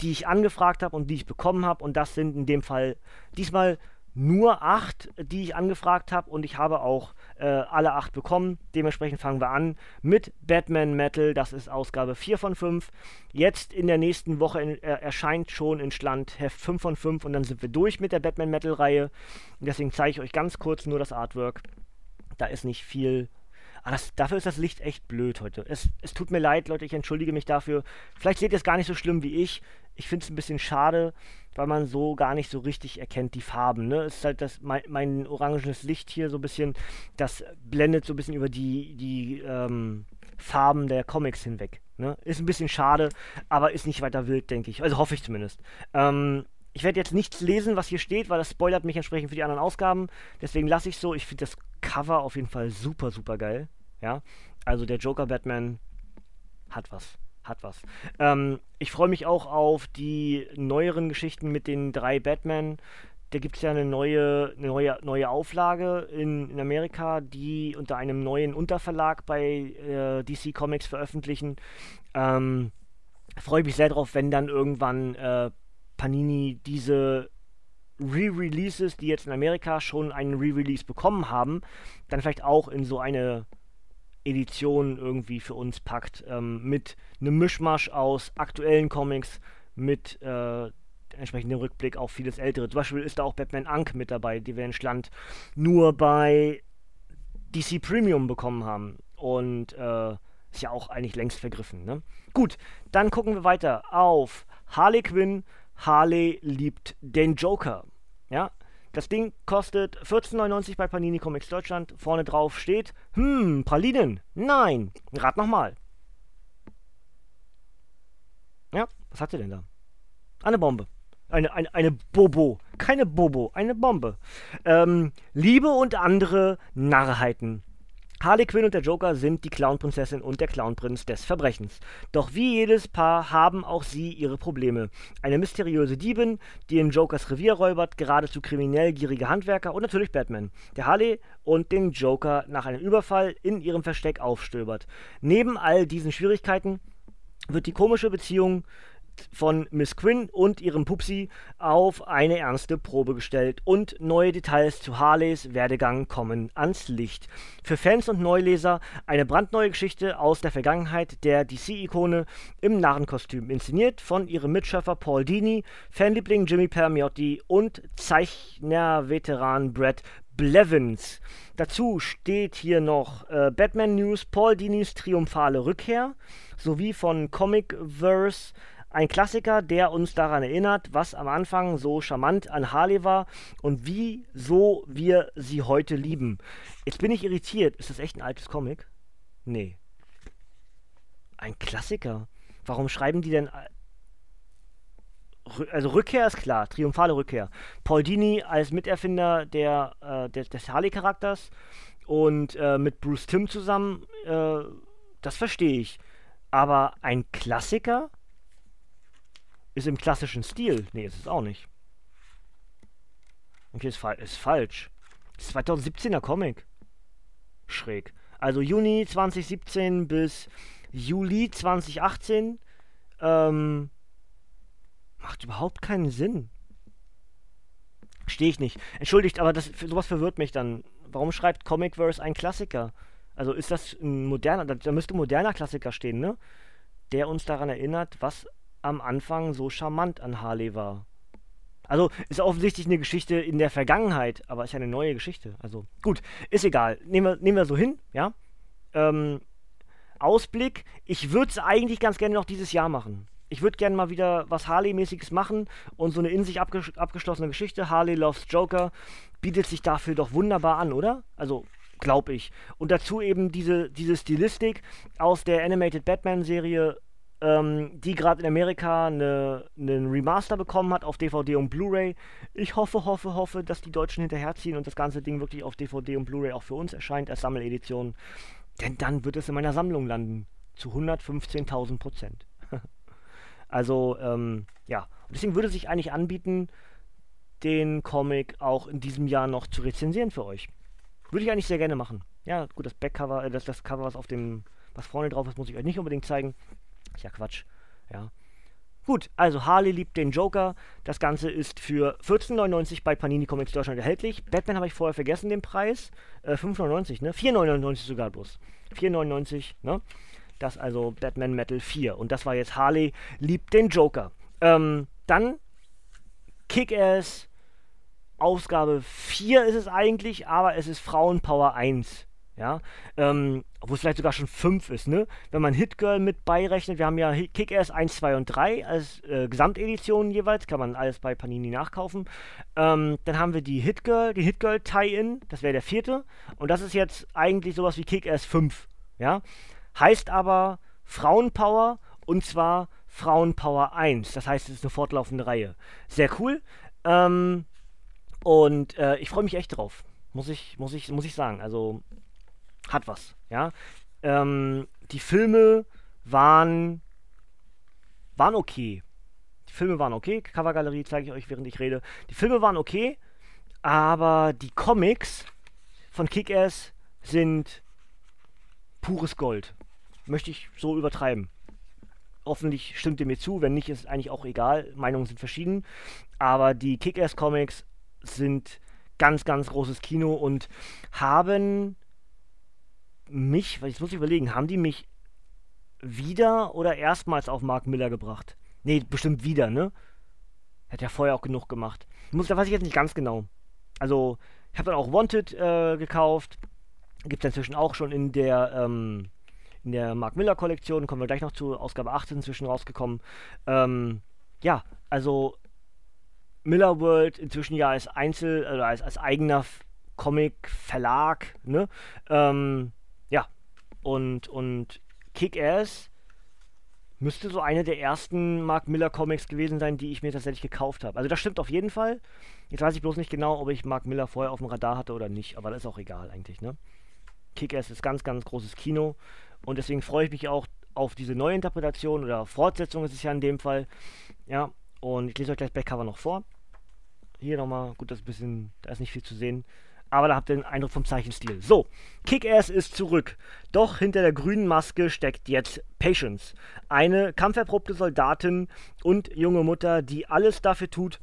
die ich angefragt habe und die ich bekommen habe. Und das sind in dem Fall diesmal nur acht, die ich angefragt habe und ich habe auch äh, alle acht bekommen. Dementsprechend fangen wir an mit Batman Metal. Das ist Ausgabe 4 von 5. Jetzt in der nächsten Woche in, äh, erscheint schon in Schland Heft 5 von 5 und dann sind wir durch mit der Batman Metal Reihe. Und deswegen zeige ich euch ganz kurz nur das Artwork. Da ist nicht viel. Aber das, dafür ist das Licht echt blöd heute. Es, es tut mir leid, Leute, ich entschuldige mich dafür. Vielleicht seht ihr es gar nicht so schlimm wie ich. Ich finde es ein bisschen schade, weil man so gar nicht so richtig erkennt die Farben. Ne? Es ist halt das, mein, mein orangenes Licht hier so ein bisschen, das blendet so ein bisschen über die, die ähm, Farben der Comics hinweg. Ne? Ist ein bisschen schade, aber ist nicht weiter wild, denke ich. Also hoffe ich zumindest. Ähm, ich werde jetzt nichts lesen, was hier steht, weil das spoilert mich entsprechend für die anderen Ausgaben. Deswegen lasse ich so. Ich finde das Cover auf jeden Fall super, super geil. Ja, also der Joker Batman hat was. Hat was. Ähm, ich freue mich auch auf die neueren Geschichten mit den drei Batman. Da gibt es ja eine neue, eine neue, neue Auflage in, in Amerika, die unter einem neuen Unterverlag bei äh, DC Comics veröffentlichen. Ähm, freue mich sehr drauf, wenn dann irgendwann äh, Panini diese Re-Releases, die jetzt in Amerika schon einen Re-Release bekommen haben, dann vielleicht auch in so eine Edition irgendwie für uns packt. Ähm, mit einem Mischmasch aus aktuellen Comics, mit äh, entsprechendem Rückblick auf vieles ältere. Zum Beispiel ist da auch Batman Ank mit dabei, die wir in Schland nur bei DC Premium bekommen haben. Und äh, ist ja auch eigentlich längst vergriffen. Ne? Gut, dann gucken wir weiter auf Harley Quinn Harley liebt den Joker. Ja, das Ding kostet 14,99 bei Panini Comics Deutschland. Vorne drauf steht, hm, Pralinen. Nein, rat nochmal. Ja, was hat sie denn da? Eine Bombe. Eine, eine, eine Bobo. Keine Bobo, eine Bombe. Ähm, Liebe und andere Narrheiten. Harley Quinn und der Joker sind die Clownprinzessin und der Clownprinz des Verbrechens. Doch wie jedes Paar haben auch sie ihre Probleme. Eine mysteriöse Diebin, die in Jokers Revier räubert, geradezu kriminell gierige Handwerker und natürlich Batman, der Harley und den Joker nach einem Überfall in ihrem Versteck aufstöbert. Neben all diesen Schwierigkeiten wird die komische Beziehung von Miss Quinn und ihrem Pupsi auf eine ernste Probe gestellt und neue Details zu Harleys Werdegang kommen ans Licht. Für Fans und Neuleser eine brandneue Geschichte aus der Vergangenheit der DC-Ikone im Narrenkostüm, inszeniert von ihrem Mitschöpfer Paul Dini, Fanliebling Jimmy Permiotti und Zeichner-Veteran Brad Blevins. Dazu steht hier noch äh, Batman News, Paul Dinis triumphale Rückkehr sowie von Comicverse ein Klassiker, der uns daran erinnert, was am Anfang so charmant an Harley war und wieso wir sie heute lieben. Jetzt bin ich irritiert. Ist das echt ein altes Comic? Nee. Ein Klassiker. Warum schreiben die denn. Also Rückkehr ist klar, triumphale Rückkehr. Paul Dini als Miterfinder der, äh, des, des Harley-Charakters und äh, mit Bruce Timm zusammen, äh, das verstehe ich. Aber ein Klassiker? Ist im klassischen Stil. Nee, ist es auch nicht. Okay, ist, fa ist falsch. Ist 2017er Comic. Schräg. Also Juni 2017 bis Juli 2018. Ähm, macht überhaupt keinen Sinn. Stehe ich nicht. Entschuldigt, aber das, sowas verwirrt mich dann. Warum schreibt Comicverse ein Klassiker? Also ist das ein moderner, da, da müsste moderner Klassiker stehen, ne? Der uns daran erinnert, was am Anfang so charmant an Harley war. Also ist offensichtlich eine Geschichte in der Vergangenheit, aber ist ja eine neue Geschichte. Also gut, ist egal. Nehmen wir, nehmen wir so hin, ja. Ähm, Ausblick, ich würde es eigentlich ganz gerne noch dieses Jahr machen. Ich würde gerne mal wieder was Harley-mäßiges machen und so eine in sich abges abgeschlossene Geschichte, Harley Loves Joker, bietet sich dafür doch wunderbar an, oder? Also, glaube ich. Und dazu eben diese, diese Stilistik aus der Animated Batman-Serie ähm, die gerade in Amerika einen ne Remaster bekommen hat auf DVD und Blu-ray. Ich hoffe, hoffe, hoffe, dass die Deutschen hinterherziehen und das ganze Ding wirklich auf DVD und Blu-ray auch für uns erscheint als Sammeledition. Denn dann wird es in meiner Sammlung landen. Zu 115.000 Prozent. [LAUGHS] also, ähm, ja. Deswegen würde sich eigentlich anbieten, den Comic auch in diesem Jahr noch zu rezensieren für euch. Würde ich eigentlich sehr gerne machen. Ja, gut, das Backcover, äh, das, das Cover, was auf dem, was vorne drauf ist, muss ich euch nicht unbedingt zeigen. Ist ja Quatsch. Ja. Gut, also Harley liebt den Joker. Das Ganze ist für 14,99 bei Panini Comics Deutschland erhältlich. Batman habe ich vorher vergessen, den Preis. Äh, 5,99, ne? 4,99 sogar bloß. 4,99, ne? Das also Batman Metal 4. Und das war jetzt Harley liebt den Joker. Ähm, dann Kick-Ass. Ausgabe 4 ist es eigentlich, aber es ist Frauenpower 1. Ja, ähm, wo es vielleicht sogar schon 5 ist, ne? Wenn man Hit Girl mit beirechnet, wir haben ja Kick-Ass 1, 2 und 3 als äh, Gesamteditionen jeweils, kann man alles bei Panini nachkaufen. Ähm, dann haben wir die Hit Girl, die Hit Girl Tie-In, das wäre der vierte. Und das ist jetzt eigentlich sowas wie Kick-Ass 5, ja? Heißt aber Frauenpower und zwar Frauenpower 1. Das heißt, es ist eine fortlaufende Reihe. Sehr cool. Ähm, und äh, ich freue mich echt drauf. Muss ich, muss ich, muss ich sagen. Also hat was, ja. Ähm, die Filme waren, waren okay. Die Filme waren okay. Covergalerie zeige ich euch, während ich rede. Die Filme waren okay, aber die Comics von Kick-Ass sind pures Gold. Möchte ich so übertreiben. Hoffentlich stimmt ihr mir zu, wenn nicht, ist es eigentlich auch egal. Meinungen sind verschieden. Aber die Kick-Ass-Comics sind ganz, ganz großes Kino und haben mich, muss ich überlegen, haben die mich wieder oder erstmals auf Mark Miller gebracht? Nee, bestimmt wieder, ne? Hat ja vorher auch genug gemacht. Muss, da weiß ich jetzt nicht ganz genau. Also, ich habe dann auch Wanted äh, gekauft. Gibt es inzwischen auch schon in der, ähm, in der Mark Miller Kollektion. Kommen wir gleich noch zu Ausgabe 18 inzwischen rausgekommen. Ähm, ja, also Miller World inzwischen ja als Einzel, also als, als eigener Comic-Verlag, ne? Ähm, und, und Kick-Ass müsste so eine der ersten Mark Miller Comics gewesen sein, die ich mir tatsächlich gekauft habe. Also das stimmt auf jeden Fall. Jetzt weiß ich bloß nicht genau, ob ich Mark Miller vorher auf dem Radar hatte oder nicht, aber das ist auch egal eigentlich, ne? Kick-Ass ist ganz, ganz großes Kino und deswegen freue ich mich auch auf diese neue Interpretation oder Fortsetzung ist es ja in dem Fall. Ja, und ich lese euch gleich Backcover noch vor. Hier nochmal, gut, das ist ein bisschen, da ist nicht viel zu sehen. Aber da habt ihr den Eindruck vom Zeichenstil. So, Kick-Ass ist zurück. Doch hinter der grünen Maske steckt jetzt Patience. Eine kampferprobte Soldatin und junge Mutter, die alles dafür tut,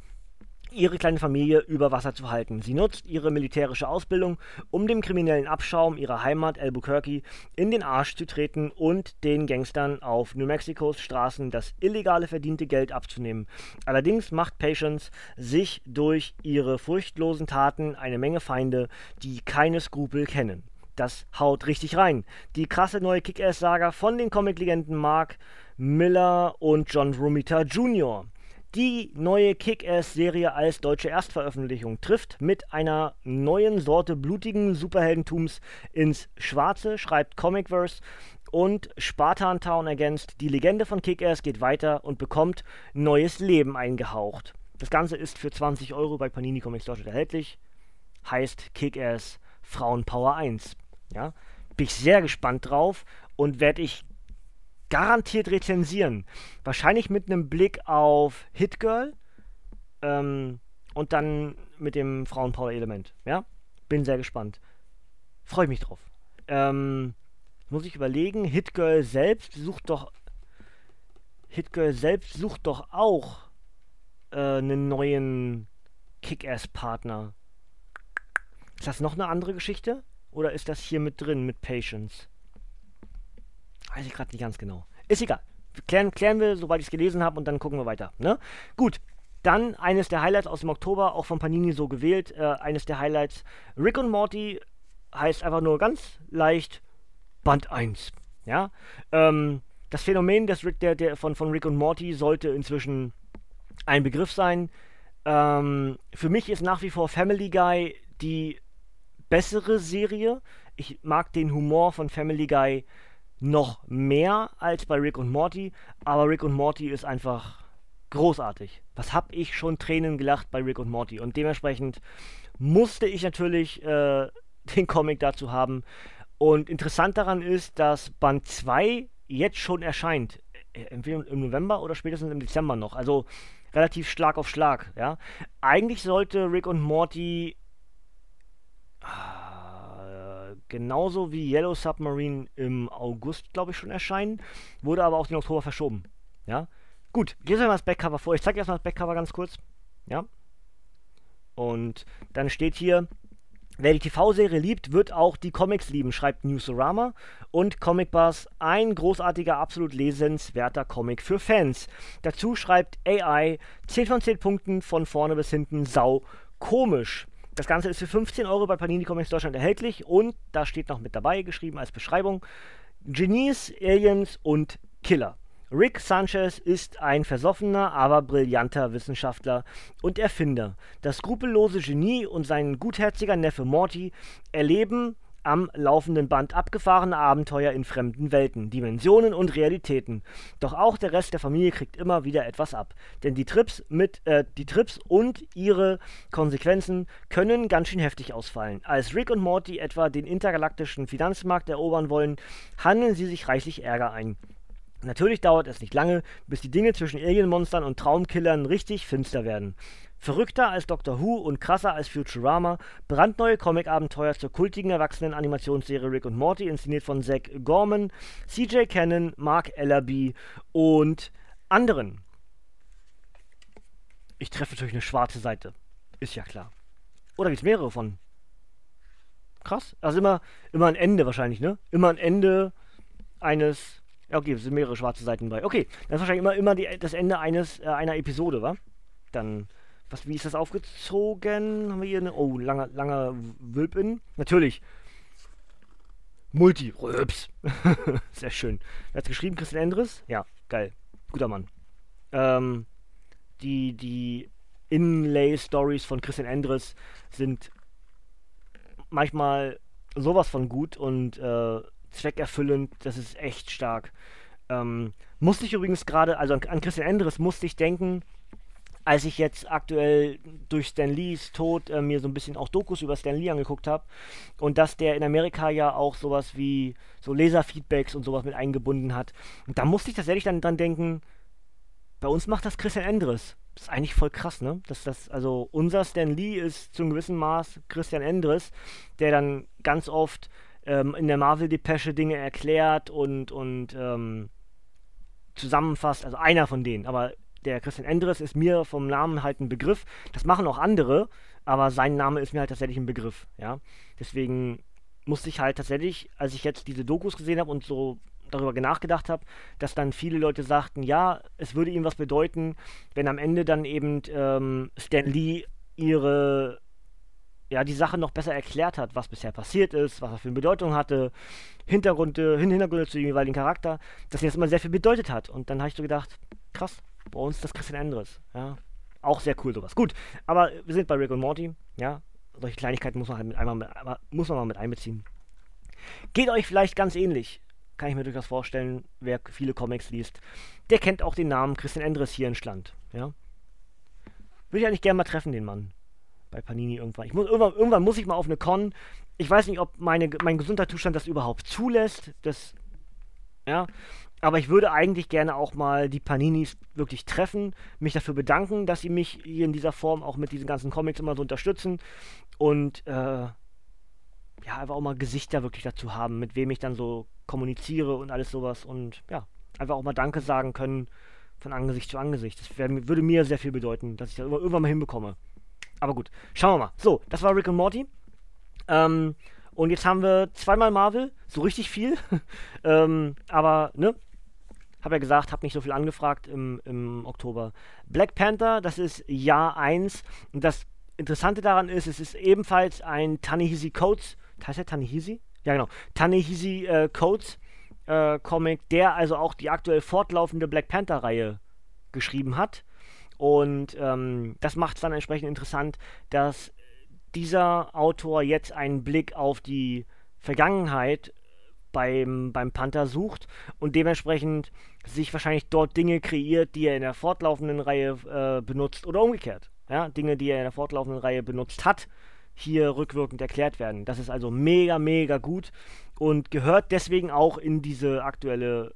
ihre kleine Familie über Wasser zu halten. Sie nutzt ihre militärische Ausbildung, um dem kriminellen Abschaum ihrer Heimat Albuquerque in den Arsch zu treten und den Gangstern auf New Mexicos Straßen das illegale verdiente Geld abzunehmen. Allerdings macht Patience sich durch ihre furchtlosen Taten eine Menge Feinde, die keine Skrupel kennen. Das haut richtig rein. Die krasse neue Kick-Ass-Saga von den Comic-Legenden Mark Miller und John Romita Jr. Die neue Kick-Ass-Serie als deutsche Erstveröffentlichung trifft mit einer neuen Sorte blutigen Superheldentums ins Schwarze, schreibt Comicverse und Spartan Town ergänzt, die Legende von Kick-Ass geht weiter und bekommt neues Leben eingehaucht. Das Ganze ist für 20 Euro bei Panini Comics Deutschland erhältlich. Heißt Kick-Ass Frauenpower 1. Ja? Bin ich sehr gespannt drauf und werde ich garantiert rezensieren. Wahrscheinlich mit einem Blick auf Hit Girl ähm, und dann mit dem Frauenpower-Element. Ja? Bin sehr gespannt. Freue mich drauf. Ähm, muss ich überlegen, Hit Girl selbst sucht doch. Hit Girl selbst sucht doch auch äh, einen neuen Kick-Ass-Partner. Ist das noch eine andere Geschichte? Oder ist das hier mit drin, mit Patience? Weiß ich gerade nicht ganz genau. Ist egal. Klären, klären wir, sobald ich es gelesen habe und dann gucken wir weiter. Ne? Gut. Dann eines der Highlights aus dem Oktober, auch von Panini so gewählt. Äh, eines der Highlights. Rick und Morty heißt einfach nur ganz leicht Band 1. Ja? Ähm, das Phänomen des Rick, der, der von, von Rick und Morty sollte inzwischen ein Begriff sein. Ähm, für mich ist nach wie vor Family Guy die bessere Serie. Ich mag den Humor von Family Guy noch mehr als bei Rick und Morty, aber Rick und Morty ist einfach großartig. Was hab ich schon Tränen gelacht bei Rick und Morty und dementsprechend musste ich natürlich äh, [LAUGHS] den Comic dazu haben. Und interessant daran ist, dass Band 2 jetzt schon erscheint. Äh, entweder im November oder spätestens im Dezember noch. Also relativ Schlag auf Schlag, ja. Eigentlich sollte Rick und Morty genauso wie Yellow Submarine im August, glaube ich, schon erscheinen, wurde aber auch den Oktober verschoben. Ja, gut, gehen wir mal das Backcover vor. Ich zeige erstmal das Backcover ganz kurz. Ja, und dann steht hier, Wer die TV-Serie liebt, wird auch die Comics lieben, schreibt Newsorama. Und Comic Buzz, ein großartiger, absolut lesenswerter Comic für Fans. Dazu schreibt AI 10 von 10 Punkten von vorne bis hinten sau komisch. Das Ganze ist für 15 Euro bei Panini Comics Deutschland erhältlich und da steht noch mit dabei geschrieben als Beschreibung: Genies, Aliens und Killer. Rick Sanchez ist ein versoffener, aber brillanter Wissenschaftler und Erfinder. Das skrupellose Genie und sein gutherziger Neffe Morty erleben am laufenden Band abgefahrene Abenteuer in fremden Welten, Dimensionen und Realitäten. Doch auch der Rest der Familie kriegt immer wieder etwas ab. Denn die Trips mit äh, die Trips und ihre Konsequenzen können ganz schön heftig ausfallen. Als Rick und Morty etwa den intergalaktischen Finanzmarkt erobern wollen, handeln sie sich reichlich Ärger ein. Natürlich dauert es nicht lange, bis die Dinge zwischen Alienmonstern und Traumkillern richtig finster werden. Verrückter als Doctor Who und krasser als Futurama, brandneue Comic-Abenteuer zur kultigen Erwachsenen-Animationsserie Rick und Morty, inszeniert von Zach Gorman, CJ Cannon, Mark Ellerby und anderen. Ich treffe natürlich eine schwarze Seite. Ist ja klar. Oder gibt es mehrere von? Krass. Also immer, immer ein Ende wahrscheinlich, ne? Immer ein Ende eines. Okay, es sind mehrere schwarze Seiten bei. Okay, das ist wahrscheinlich immer, immer die, das Ende eines, äh, einer Episode, wa? Dann was, wie ist das aufgezogen? Haben wir hier eine. Oh, langer, langer Wülpin. Natürlich. Multi. Röps. [LAUGHS] Sehr schön. Wer hat geschrieben? Christian Endres? Ja, geil. Guter Mann. Ähm, die, die Inlay-Stories von Christian Endres sind manchmal sowas von gut und äh, zweckerfüllend. Das ist echt stark. Ähm, musste ich übrigens gerade, also an, an Christian Endres musste ich denken, als ich jetzt aktuell durch Stan Lees Tod äh, mir so ein bisschen auch Dokus über Stan Lee angeguckt habe und dass der in Amerika ja auch sowas wie so Leserfeedbacks und sowas mit eingebunden hat. Und da musste ich tatsächlich dann dran denken, bei uns macht das Christian Endres. Das ist eigentlich voll krass, ne? Dass das, also unser Stan Lee ist zum gewissen Maß Christian Endres, der dann ganz oft ähm, in der Marvel-Depesche Dinge erklärt und, und ähm, zusammenfasst. Also einer von denen. Aber der Christian Endres ist mir vom Namen halt ein Begriff. Das machen auch andere, aber sein Name ist mir halt tatsächlich ein Begriff, ja. Deswegen musste ich halt tatsächlich, als ich jetzt diese Dokus gesehen habe und so darüber nachgedacht habe, dass dann viele Leute sagten, ja, es würde ihm was bedeuten, wenn am Ende dann eben ähm, Stan Lee ihre ja, die Sache noch besser erklärt hat, was bisher passiert ist, was er für eine Bedeutung hatte, Hintergründe, Hintergründe zu dem jeweiligen Charakter, dass mir das immer sehr viel bedeutet hat. Und dann habe ich so gedacht, krass, bei uns ist das Christian Andres, ja. Auch sehr cool sowas. Gut, aber wir sind bei Rick und Morty, ja. Solche Kleinigkeiten muss man halt mit einmal mit, muss man mal mit einbeziehen. Geht euch vielleicht ganz ähnlich kann ich mir durchaus vorstellen, wer viele Comics liest, der kennt auch den Namen Christian Endres hier in Schland. Ja? Würde ich eigentlich gerne mal treffen, den Mann. Bei Panini irgendwann. Ich muss, irgendwann, irgendwann muss ich mal auf eine Con. Ich weiß nicht, ob meine, mein Gesundheitszustand das überhaupt zulässt. Das, ja. Aber ich würde eigentlich gerne auch mal die Paninis wirklich treffen, mich dafür bedanken, dass sie mich hier in dieser Form auch mit diesen ganzen Comics immer so unterstützen. Und äh, ja, einfach auch mal Gesichter wirklich dazu haben, mit wem ich dann so kommuniziere und alles sowas und ja, einfach auch mal Danke sagen können von Angesicht zu Angesicht. Das wär, würde mir sehr viel bedeuten, dass ich das irgendwann mal hinbekomme. Aber gut, schauen wir mal. So, das war Rick und Morty. Ähm, und jetzt haben wir zweimal Marvel, so richtig viel. [LAUGHS] ähm, aber, ne? Hab ja gesagt, hab nicht so viel angefragt im, im Oktober. Black Panther, das ist Jahr 1. Und das Interessante daran ist, es ist ebenfalls ein Tanehisi Coates heißt der Tanehisi? Ja, genau. Tanehisi äh, Coates äh, Comic, der also auch die aktuell fortlaufende Black Panther-Reihe geschrieben hat. Und ähm, das macht es dann entsprechend interessant, dass dieser Autor jetzt einen Blick auf die Vergangenheit beim, beim Panther sucht und dementsprechend sich wahrscheinlich dort Dinge kreiert, die er in der fortlaufenden Reihe äh, benutzt oder umgekehrt. Ja, Dinge, die er in der fortlaufenden Reihe benutzt hat, hier rückwirkend erklärt werden. Das ist also mega, mega gut und gehört deswegen auch in diese aktuelle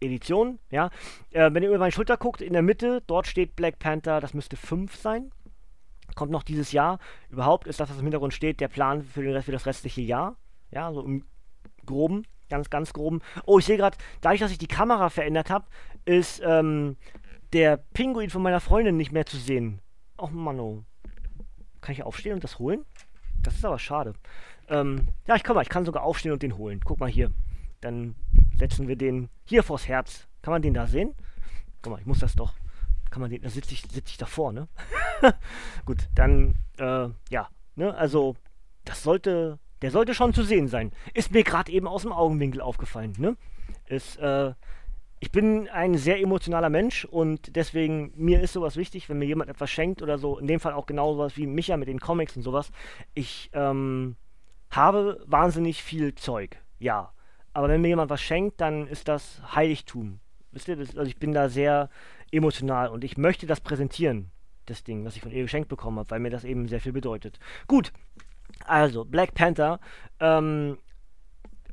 Edition. Ja? Äh, wenn ihr über meine Schulter guckt, in der Mitte, dort steht Black Panther, das müsste 5 sein. Kommt noch dieses Jahr. Überhaupt ist das, was im Hintergrund steht, der Plan für, den Rest, für das restliche Jahr. Ja, so im Groben, ganz, ganz groben. Oh, ich sehe gerade, dadurch, dass ich die Kamera verändert habe, ist ähm, der Pinguin von meiner Freundin nicht mehr zu sehen. Och, Mann, kann ich aufstehen und das holen? Das ist aber schade. Ähm, ja, ich kann mal, ich kann sogar aufstehen und den holen. Guck mal hier. Dann setzen wir den hier vors Herz. Kann man den da sehen? Guck mal, ich muss das doch. Kann man den, da sitze ich, sitz ich davor, ne? [LAUGHS] Gut, dann, äh, ja, ne, also, das sollte, der sollte schon zu sehen sein. Ist mir gerade eben aus dem Augenwinkel aufgefallen, ne? Ist, äh, ich bin ein sehr emotionaler Mensch und deswegen, mir ist sowas wichtig, wenn mir jemand etwas schenkt oder so, in dem Fall auch genau sowas wie Micha mit den Comics und sowas. Ich ähm, habe wahnsinnig viel Zeug, ja. Aber wenn mir jemand was schenkt, dann ist das Heiligtum. Wisst ihr, das, also ich bin da sehr emotional und ich möchte das präsentieren, das Ding, was ich von ihr geschenkt bekommen habe, weil mir das eben sehr viel bedeutet. Gut, also Black Panther ähm,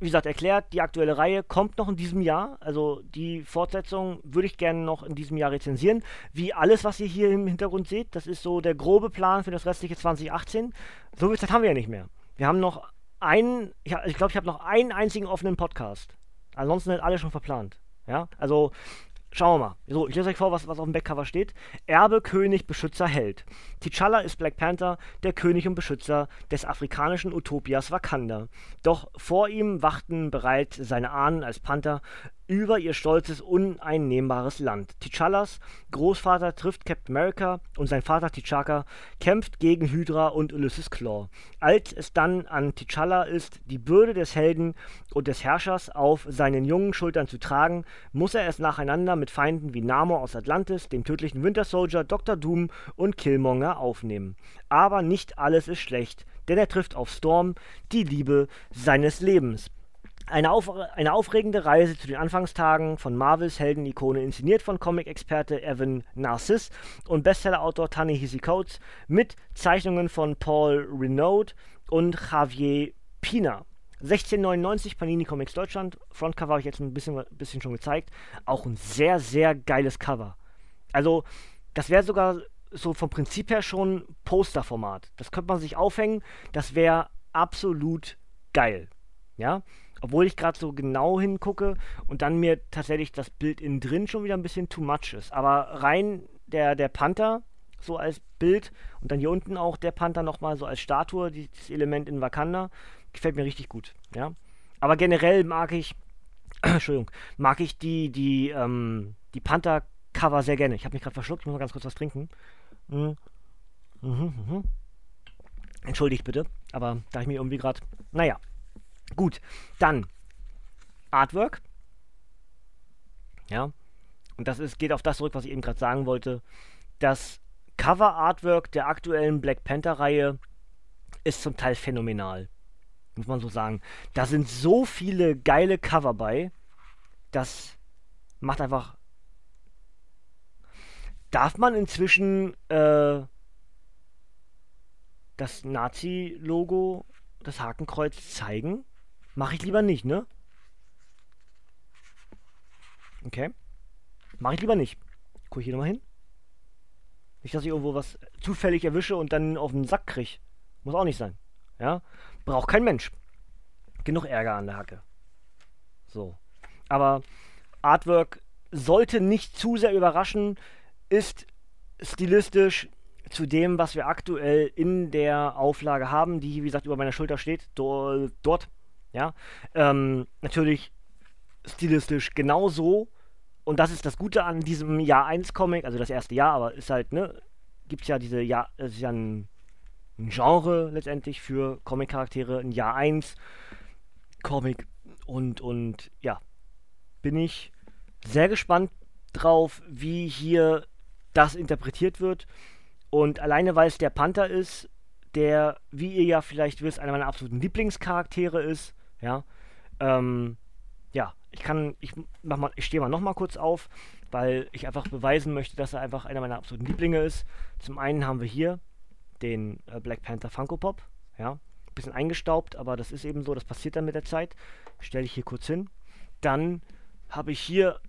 wie gesagt, erklärt, die aktuelle Reihe kommt noch in diesem Jahr. Also die Fortsetzung würde ich gerne noch in diesem Jahr rezensieren. Wie alles, was ihr hier im Hintergrund seht, das ist so der grobe Plan für das restliche 2018. So viel Zeit haben wir ja nicht mehr. Wir haben noch einen, ich glaube, ich, glaub, ich habe noch einen einzigen offenen Podcast. Ansonsten sind alle schon verplant. Ja, also Schauen wir mal. So, ich lese euch vor, was, was auf dem Backcover steht. Erbe, König, Beschützer, Held. T'Challa ist Black Panther, der König und Beschützer des afrikanischen Utopias Wakanda. Doch vor ihm wachten bereits seine Ahnen als Panther über ihr stolzes, uneinnehmbares Land. T'Challas Großvater trifft Captain America und sein Vater T'Chaka kämpft gegen Hydra und Ulysses Claw. Als es dann an T'Challa ist, die Bürde des Helden und des Herrschers auf seinen jungen Schultern zu tragen, muss er es nacheinander mit Feinden wie Namor aus Atlantis, dem tödlichen Winter Soldier, Dr. Doom und Killmonger aufnehmen. Aber nicht alles ist schlecht, denn er trifft auf Storm, die Liebe seines Lebens. Eine, auf, eine, aufregende Reise zu den Anfangstagen von Marvels Heldenikone, inszeniert von Comic-Experte Evan Narciss und Bestsellerautor Ta-Nehisi Coates mit Zeichnungen von Paul Renaud und Javier Pina. 1699 Panini Comics Deutschland. Frontcover habe ich jetzt ein bisschen, bisschen schon gezeigt. Auch ein sehr, sehr geiles Cover. Also, das wäre sogar so vom Prinzip her schon Posterformat. Das könnte man sich aufhängen. Das wäre absolut geil. Ja, obwohl ich gerade so genau hingucke und dann mir tatsächlich das Bild innen drin schon wieder ein bisschen too much ist. Aber rein der, der Panther so als Bild und dann hier unten auch der Panther nochmal so als Statue, dieses Element in Wakanda, gefällt mir richtig gut. Ja, aber generell mag ich, [CLEARS THROAT] Entschuldigung, mag ich die, die, ähm, die Panther-Cover sehr gerne. Ich habe mich gerade verschluckt, ich muss mal ganz kurz was trinken. Mhm. Mhm, mhm. Entschuldigt bitte, aber da ich mir irgendwie gerade. Naja. Gut. Dann Artwork. Ja. Und das ist, geht auf das zurück, was ich eben gerade sagen wollte. Das Cover-Artwork der aktuellen Black Panther-Reihe ist zum Teil phänomenal. Muss man so sagen. Da sind so viele geile Cover bei. Das macht einfach. Darf man inzwischen äh, das Nazi-Logo, das Hakenkreuz zeigen? Mache ich lieber nicht, ne? Okay. Mache ich lieber nicht. Guck ich hier nochmal hin. Nicht, dass ich irgendwo was zufällig erwische und dann auf den Sack kriege. Muss auch nicht sein. Ja? Braucht kein Mensch. Genug Ärger an der Hacke. So. Aber Artwork sollte nicht zu sehr überraschen, ist stilistisch zu dem, was wir aktuell in der Auflage haben, die, wie gesagt, über meiner Schulter steht, do, dort. Ja. Ähm, natürlich stilistisch genauso. Und das ist das Gute an diesem Jahr 1 Comic, also das erste Jahr, aber ist halt, ne, gibt es ja diese Jahr, es ist ja ein, ein Genre letztendlich für Comic-Charaktere, ein Jahr 1 Comic und, und ja, bin ich sehr gespannt drauf, wie hier das interpretiert wird. Und alleine weil es der Panther ist, der, wie ihr ja vielleicht wisst, einer meiner absoluten Lieblingscharaktere ist, ja, ähm, ja, ich kann, ich mach mal, ich stehe mal noch mal kurz auf, weil ich einfach beweisen möchte, dass er einfach einer meiner absoluten Lieblinge ist. Zum einen haben wir hier den äh, Black Panther Funko Pop, ja, bisschen eingestaubt, aber das ist eben so, das passiert dann mit der Zeit. Stelle ich hier kurz hin. Dann habe ich hier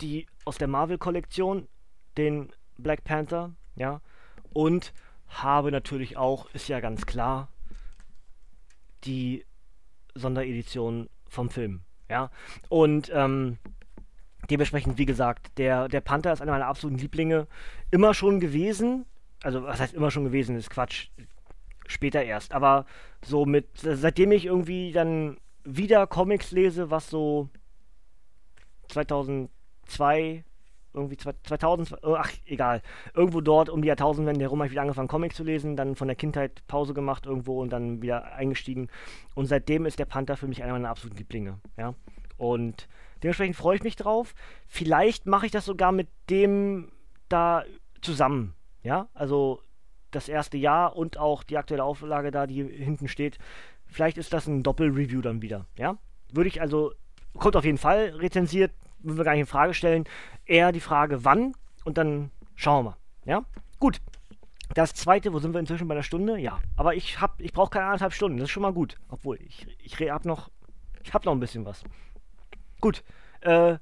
die aus der Marvel-Kollektion, den Black Panther, ja, und habe natürlich auch, ist ja ganz klar, die Sonderedition vom Film, ja. Und ähm, dementsprechend, wie gesagt, der, der Panther ist einer meiner absoluten Lieblinge. Immer schon gewesen. Also, was heißt immer schon gewesen, ist Quatsch. Später erst. Aber so mit, seitdem ich irgendwie dann wieder Comics lese, was so 2002, irgendwie 2000, ach, egal. Irgendwo dort um die Jahrtausendwende herum habe ich wieder angefangen, Comics zu lesen, dann von der Kindheit Pause gemacht irgendwo und dann wieder eingestiegen. Und seitdem ist der Panther für mich einer meiner absoluten Lieblinge, ja. Und dementsprechend freue ich mich drauf. Vielleicht mache ich das sogar mit dem da zusammen, ja. Also das erste Jahr und auch die aktuelle Auflage da, die hinten steht. Vielleicht ist das ein Doppel-Review dann wieder, ja. Würde ich also, kommt auf jeden Fall rezensiert, müssen wir gar nicht in Frage stellen. Eher die Frage, wann und dann schauen wir. Ja? Gut. Das zweite, wo sind wir inzwischen bei einer Stunde? Ja. Aber ich hab, ich brauche keine anderthalb Stunden. Das ist schon mal gut. Obwohl, ich, ich hab noch, ich hab noch ein bisschen was. Gut. Äh,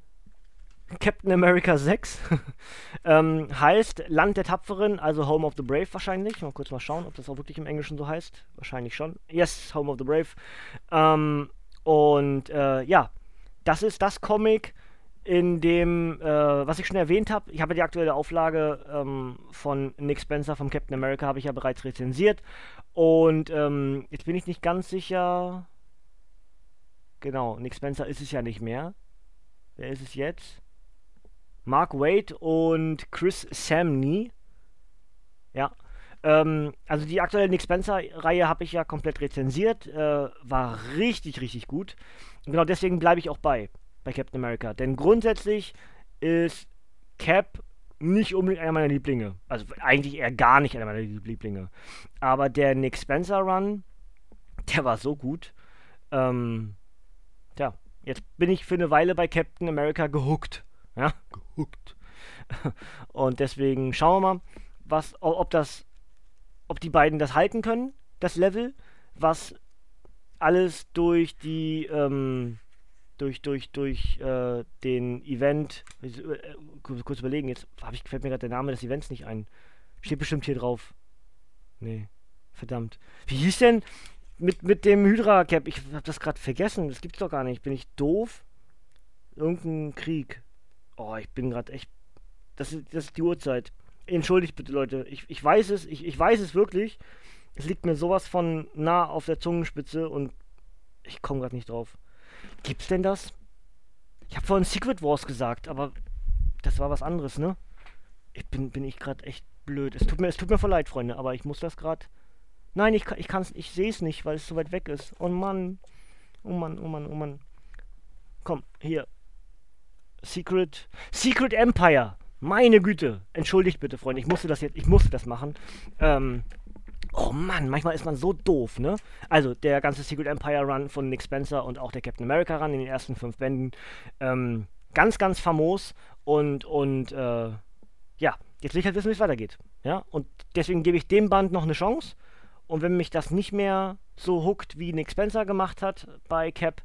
Captain America 6 [LAUGHS] ähm, heißt Land der Tapferen, also Home of the Brave wahrscheinlich. Mal kurz mal schauen, ob das auch wirklich im Englischen so heißt. Wahrscheinlich schon. Yes, Home of the Brave. Ähm, und äh, ja, das ist das Comic, in dem, äh, was ich schon erwähnt habe, ich habe die aktuelle Auflage ähm, von Nick Spencer vom Captain America, habe ich ja bereits rezensiert. Und ähm, jetzt bin ich nicht ganz sicher. Genau, Nick Spencer ist es ja nicht mehr. Wer ist es jetzt? Mark Wade und Chris Samney. Ja. Ähm, also die aktuelle Nick Spencer-Reihe habe ich ja komplett rezensiert. Äh, war richtig, richtig gut. Und genau deswegen bleibe ich auch bei bei Captain America. Denn grundsätzlich ist Cap nicht unbedingt einer meiner Lieblinge. Also eigentlich eher gar nicht einer meiner Lieblinge. Aber der Nick Spencer Run, der war so gut. Ähm, tja, jetzt bin ich für eine Weile bei Captain America gehuckt. Ja, gehuckt. [LAUGHS] Und deswegen schauen wir mal, was, ob das, ob die beiden das halten können, das Level, was alles durch die, ähm, durch, durch, durch äh, den Event. Äh, kurz überlegen, jetzt ich, fällt mir gerade der Name des Events nicht ein. Steht bestimmt hier drauf. Nee, verdammt. Wie hieß denn mit, mit dem Hydra Cap? Ich hab das gerade vergessen. Das gibt's doch gar nicht. Bin ich doof? Irgendein Krieg. Oh, ich bin gerade echt. Das ist, das ist die Uhrzeit. Entschuldigt bitte, Leute. Ich, ich weiß es, ich, ich weiß es wirklich. Es liegt mir sowas von nah auf der Zungenspitze und ich komme gerade nicht drauf. Gibt's denn das? Ich habe vorhin Secret Wars gesagt, aber das war was anderes, ne? Ich bin, bin ich gerade echt blöd. Es tut mir, es tut mir voll leid, Freunde, aber ich muss das gerade. Nein, ich, ich kann's, ich sehe es nicht, weil es so weit weg ist. Oh Mann. Oh Mann, oh Mann, oh Mann. Komm, hier. Secret. Secret Empire. Meine Güte. Entschuldigt bitte, Freunde. Ich musste das jetzt, ich musste das machen. Ähm. Oh Mann, manchmal ist man so doof, ne? Also, der ganze Secret Empire Run von Nick Spencer und auch der Captain America Run in den ersten fünf Bänden. Ähm, ganz, ganz famos und, und, äh, ja, jetzt will ich halt wissen, wie es weitergeht. Ja, und deswegen gebe ich dem Band noch eine Chance. Und wenn mich das nicht mehr so hookt, wie Nick Spencer gemacht hat bei Cap,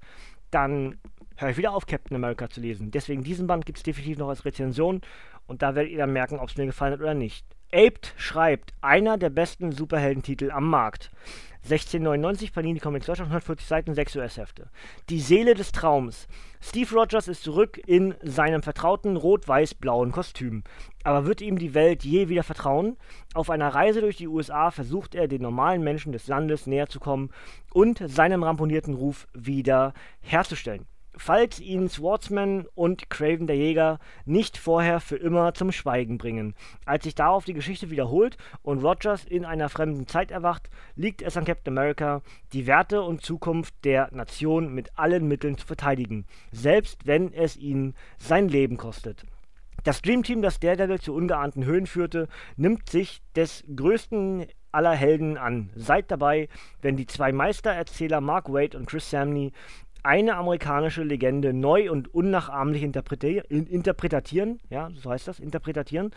dann höre ich wieder auf, Captain America zu lesen. Deswegen diesen Band gibt es definitiv noch als Rezension und da werdet ihr dann merken, ob es mir gefallen hat oder nicht. Aped schreibt, einer der besten Superheldentitel am Markt. 1699, Panini Comics Deutschland, 140 Seiten, 6 US-Hefte. Die Seele des Traums. Steve Rogers ist zurück in seinem vertrauten rot-weiß-blauen Kostüm. Aber wird ihm die Welt je wieder vertrauen? Auf einer Reise durch die USA versucht er, den normalen Menschen des Landes näher zu kommen und seinem ramponierten Ruf wieder herzustellen falls ihn Swordsman und Craven der Jäger nicht vorher für immer zum Schweigen bringen. Als sich darauf die Geschichte wiederholt und Rogers in einer fremden Zeit erwacht, liegt es an Captain America, die Werte und Zukunft der Nation mit allen Mitteln zu verteidigen, selbst wenn es ihn sein Leben kostet. Das Dream Team, das Daredevil zu ungeahnten Höhen führte, nimmt sich des größten aller Helden an. Seid dabei, wenn die zwei Meistererzähler Mark Wade und Chris Samney eine amerikanische Legende neu und unnachahmlich interpretieren, ja, so heißt das, interpretieren,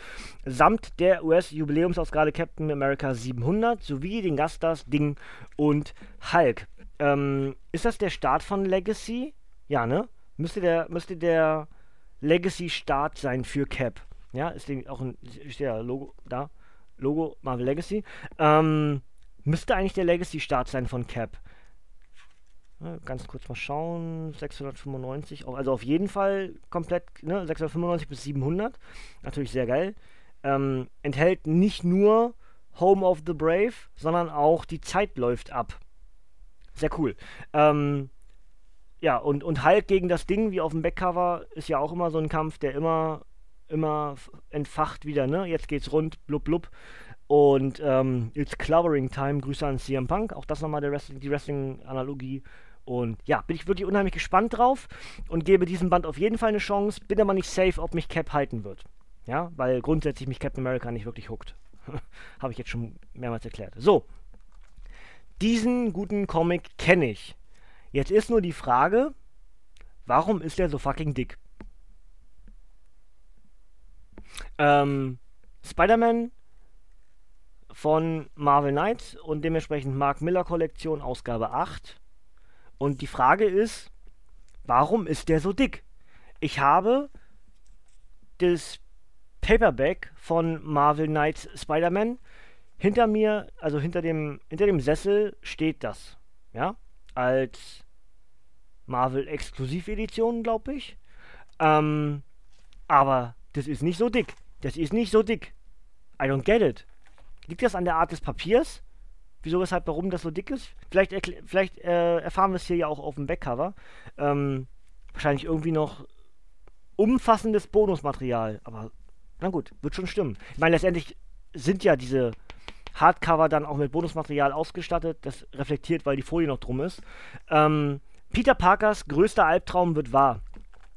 samt der US-Jubiläumsausgabe Captain America 700 sowie den Gaststars Ding und Hulk. Ähm, ist das der Start von Legacy? Ja, ne? Müsste der, müsste der Legacy-Start sein für Cap. Ja, ist auch ein, steht ja Logo da. Logo Marvel Legacy. Ähm, müsste eigentlich der Legacy-Start sein von Cap. Ne, ganz kurz mal schauen. 695, also auf jeden Fall komplett, ne, 695 bis 700. Natürlich sehr geil. Ähm, enthält nicht nur Home of the Brave, sondern auch die Zeit läuft ab. Sehr cool. Ähm, ja, und, und Hulk gegen das Ding, wie auf dem Backcover, ist ja auch immer so ein Kampf, der immer, immer entfacht wieder, ne? Jetzt geht's rund, blub, blub. Und ähm, It's Clovering Time, Grüße an CM Punk. Auch das nochmal der Wrestling, die Wrestling-Analogie. Und ja, bin ich wirklich unheimlich gespannt drauf und gebe diesem Band auf jeden Fall eine Chance. Bin aber nicht safe, ob mich Cap halten wird. Ja, weil grundsätzlich mich Captain America nicht wirklich huckt. [LAUGHS] Habe ich jetzt schon mehrmals erklärt. So. Diesen guten Comic kenne ich. Jetzt ist nur die Frage, warum ist er so fucking dick? Ähm, Spider-Man von Marvel Knights und dementsprechend Mark Miller Kollektion Ausgabe 8 und die Frage ist, warum ist der so dick? Ich habe das Paperback von Marvel Knights Spider-Man. Hinter mir, also hinter dem, hinter dem Sessel steht das. Ja, als Marvel Exklusivedition, glaube ich. Ähm, aber das ist nicht so dick. Das ist nicht so dick. I don't get it. Liegt das an der Art des Papiers? Wieso, weshalb, warum das so dick ist. Vielleicht, vielleicht äh, erfahren wir es hier ja auch auf dem Backcover. Ähm, wahrscheinlich irgendwie noch umfassendes Bonusmaterial. Aber na gut, wird schon stimmen. Ich meine, letztendlich sind ja diese Hardcover dann auch mit Bonusmaterial ausgestattet. Das reflektiert, weil die Folie noch drum ist. Ähm, Peter Parkers größter Albtraum wird wahr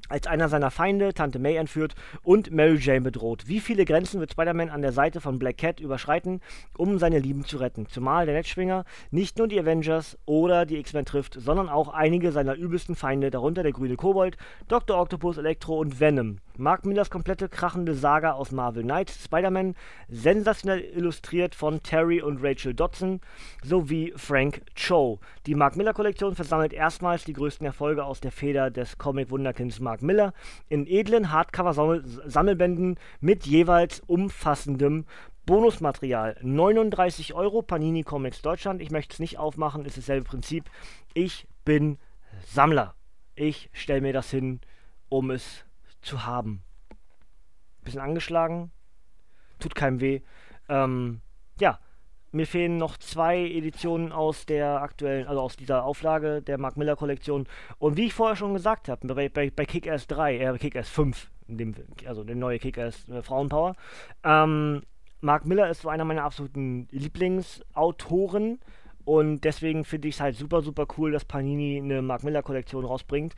als einer seiner Feinde Tante May entführt und Mary Jane bedroht. Wie viele Grenzen wird Spider-Man an der Seite von Black Cat überschreiten, um seine Lieben zu retten? Zumal der Netzschwinger nicht nur die Avengers oder die X-Men trifft, sondern auch einige seiner übelsten Feinde, darunter der grüne Kobold, Dr. Octopus, Electro und Venom. Mark Millers komplette krachende Saga aus Marvel Knights, Spider-Man, sensationell illustriert von Terry und Rachel Dodson sowie Frank Cho. Die Mark Miller Kollektion versammelt erstmals die größten Erfolge aus der Feder des Comic-Wunderkinds Mark Miller in edlen Hardcover-Sammelbänden mit jeweils umfassendem Bonusmaterial. 39 Euro, Panini Comics Deutschland. Ich möchte es nicht aufmachen, ist dasselbe Prinzip. Ich bin Sammler. Ich stelle mir das hin, um es zu haben. Bisschen angeschlagen, tut keinem weh. Ähm, ja, mir fehlen noch zwei Editionen aus der aktuellen, also aus dieser Auflage der Mark Miller Kollektion. Und wie ich vorher schon gesagt habe, bei, bei, bei Kick-Ass 3, äh, Kick-Ass 5, dem, also der neue Kick-Ass äh, Frauenpower, ähm, Mark Miller ist so einer meiner absoluten Lieblingsautoren. Und deswegen finde ich es halt super, super cool, dass Panini eine Mark Miller Kollektion rausbringt.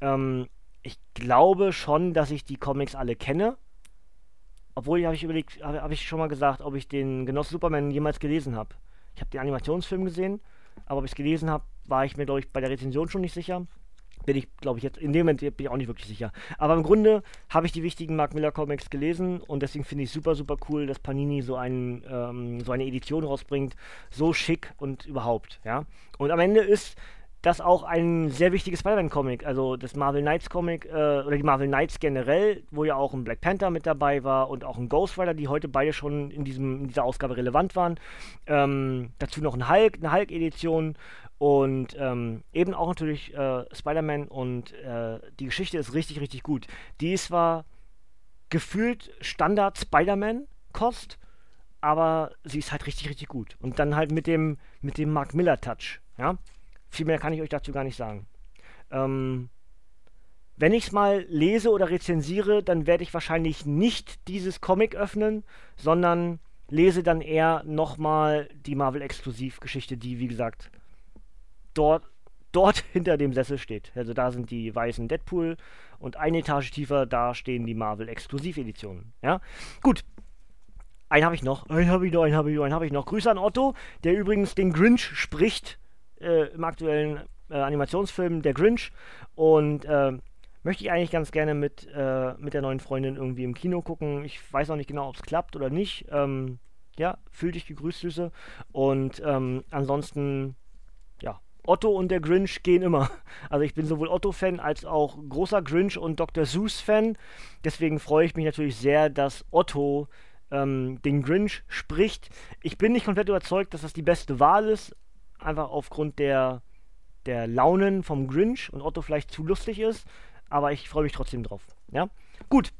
Ähm, ich glaube schon, dass ich die Comics alle kenne. Obwohl, habe ich überlegt, habe hab ich schon mal gesagt, ob ich den Genoss Superman jemals gelesen habe. Ich habe den Animationsfilm gesehen, aber ob ich es gelesen habe, war ich mir, glaube ich, bei der Rezension schon nicht sicher. Bin ich, glaube ich, jetzt, in dem Moment bin ich auch nicht wirklich sicher. Aber im Grunde habe ich die wichtigen Mark Miller Comics gelesen und deswegen finde ich super, super cool, dass Panini so, einen, ähm, so eine Edition rausbringt. So schick und überhaupt, ja. Und am Ende ist das auch ein sehr wichtiges Spider-Man-Comic, also das Marvel Knights-Comic, äh, oder die Marvel Knights generell, wo ja auch ein Black Panther mit dabei war und auch ein Ghost Rider, die heute beide schon in, diesem, in dieser Ausgabe relevant waren. Ähm, dazu noch ein Hulk, eine Hulk-Edition und ähm, eben auch natürlich äh, Spider-Man und äh, die Geschichte ist richtig, richtig gut. Die ist zwar gefühlt Standard Spider-Man-Kost, aber sie ist halt richtig, richtig gut. Und dann halt mit dem, mit dem Mark Miller-Touch, ja. Viel mehr kann ich euch dazu gar nicht sagen. Ähm, wenn ich es mal lese oder rezensiere, dann werde ich wahrscheinlich nicht dieses Comic öffnen, sondern lese dann eher nochmal die Marvel-Exklusivgeschichte, die, wie gesagt, dort, dort [LAUGHS] hinter dem Sessel steht. Also da sind die weißen Deadpool und eine Etage tiefer, da stehen die Marvel-Exklusiveditionen. Ja, gut. Einen habe ich noch, einen habe ich noch, einen habe ich noch, einen habe ich noch. Grüße an Otto, der übrigens den Grinch spricht äh, im aktuellen äh, Animationsfilm Der Grinch und äh, möchte ich eigentlich ganz gerne mit, äh, mit der neuen Freundin irgendwie im Kino gucken. Ich weiß noch nicht genau, ob es klappt oder nicht. Ähm, ja, fühl dich gegrüßt, Süße. Und ähm, ansonsten, ja, Otto und der Grinch gehen immer. [LAUGHS] Also ich bin sowohl Otto-Fan als auch großer Grinch und Dr. Seuss-Fan. Deswegen freue ich mich natürlich sehr, dass Otto ähm, den Grinch spricht. Ich bin nicht komplett überzeugt, dass das die beste Wahl ist, einfach aufgrund der, der Launen vom Grinch und Otto vielleicht zu lustig ist, aber ich freue mich trotzdem drauf. Ja? Gut,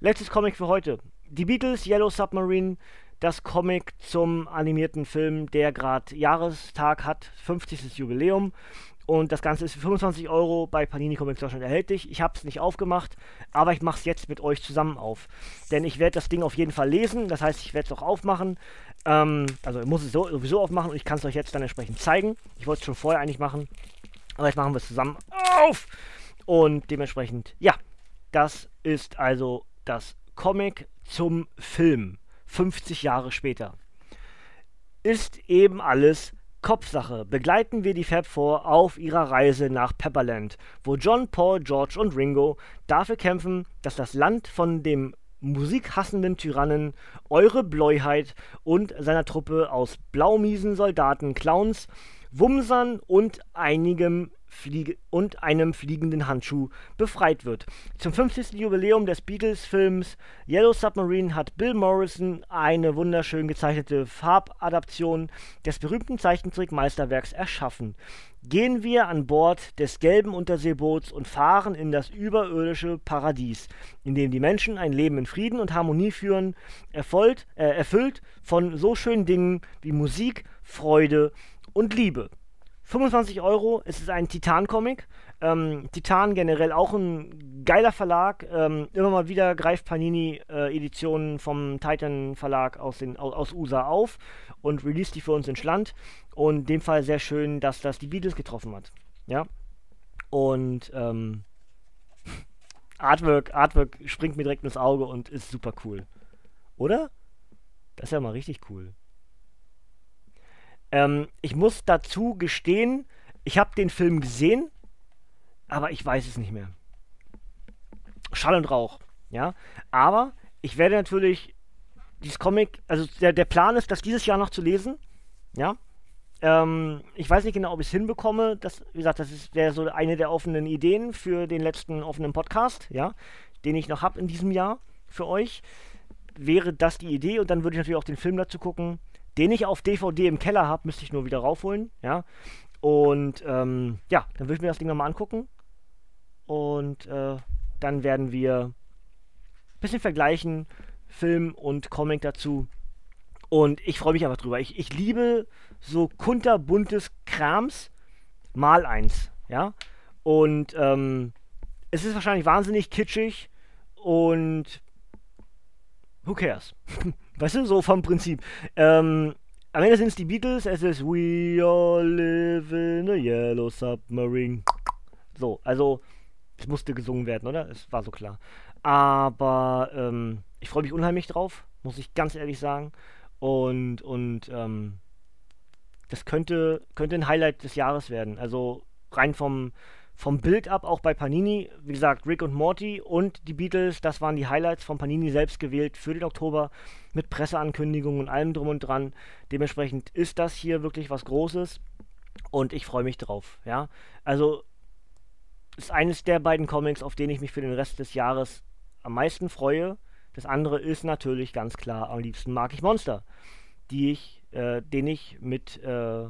letztes Comic für heute. Die Beatles, Yellow Submarine, das Comic zum animierten Film, der gerade Jahrestag hat, 50. Jubiläum. Und das Ganze ist für 25 Euro bei Panini Comics Deutschland erhältlich. Ich habe es nicht aufgemacht, aber ich mache es jetzt mit euch zusammen auf. Denn ich werde das Ding auf jeden Fall lesen. Das heißt, ich werde es auch aufmachen. Ähm, also ich muss es so, sowieso aufmachen und ich kann es euch jetzt dann entsprechend zeigen. Ich wollte es schon vorher eigentlich machen. Aber jetzt machen wir es zusammen auf. Und dementsprechend, ja, das ist also das Comic zum Film. 50 Jahre später. Ist eben alles Kopfsache begleiten wir die Fab Four auf ihrer Reise nach Pepperland, wo John, Paul, George und Ringo dafür kämpfen, dass das Land von dem musikhassenden Tyrannen Eure Bläuheit und seiner Truppe aus blaumiesen Soldaten, Clowns, Wumsern und einigem Fliege und einem fliegenden Handschuh befreit wird. Zum 50. Jubiläum des Beatles-Films Yellow Submarine hat Bill Morrison eine wunderschön gezeichnete Farbadaption des berühmten Zeichentrickmeisterwerks erschaffen. Gehen wir an Bord des gelben Unterseeboots und fahren in das überirdische Paradies, in dem die Menschen ein Leben in Frieden und Harmonie führen, erfolgt, äh, erfüllt von so schönen Dingen wie Musik, Freude und Liebe. 25 Euro, es ist ein Titan-Comic. Ähm, Titan generell auch ein geiler Verlag. Ähm, immer mal wieder greift Panini äh, Editionen vom Titan Verlag aus, den, aus, USA auf und release die für uns ins Land. Und in dem Fall sehr schön, dass das die Beatles getroffen hat. Ja. Und ähm, Artwork, Artwork springt mir direkt ins Auge und ist super cool. Oder? Das ist ja mal richtig cool. Ähm, ich muss dazu gestehen, ich habe den Film gesehen, aber ich weiß es nicht mehr. Schall und Rauch. Ja, aber ich werde natürlich dieses Comic, also der, der Plan ist, das dieses Jahr noch zu lesen. Ja. Ähm, ich weiß nicht genau, ob ich es hinbekomme. Das, wie gesagt, das wäre so eine der offenen Ideen für den letzten offenen Podcast, ja, den ich noch habe in diesem Jahr für euch. Wäre das die Idee und dann würde ich natürlich auch den Film dazu gucken, den ich auf DVD im Keller habe, müsste ich nur wieder raufholen, ja. Und ähm, ja, dann würde ich mir das Ding nochmal angucken. Und äh, dann werden wir ein bisschen vergleichen, Film und Comic dazu. Und ich freue mich einfach drüber. Ich, ich liebe so kunterbuntes Krams mal eins, ja. Und ähm, es ist wahrscheinlich wahnsinnig kitschig und who cares? [LAUGHS] weißt du, so vom Prinzip. Ähm, am Ende sind es die Beatles, es ist We all live in a yellow submarine. So, also es musste gesungen werden, oder? Es war so klar. Aber ähm, ich freue mich unheimlich drauf, muss ich ganz ehrlich sagen. Und, und ähm, das könnte, könnte ein Highlight des Jahres werden. Also rein vom, vom Bild ab, auch bei Panini. Wie gesagt, Rick und Morty und die Beatles, das waren die Highlights von Panini selbst gewählt für den Oktober mit Presseankündigungen und allem drum und dran. Dementsprechend ist das hier wirklich was Großes und ich freue mich drauf. Ja, also ist eines der beiden Comics, auf denen ich mich für den Rest des Jahres am meisten freue. Das andere ist natürlich ganz klar, am liebsten mag ich Monster, die ich, äh, den ich mit äh,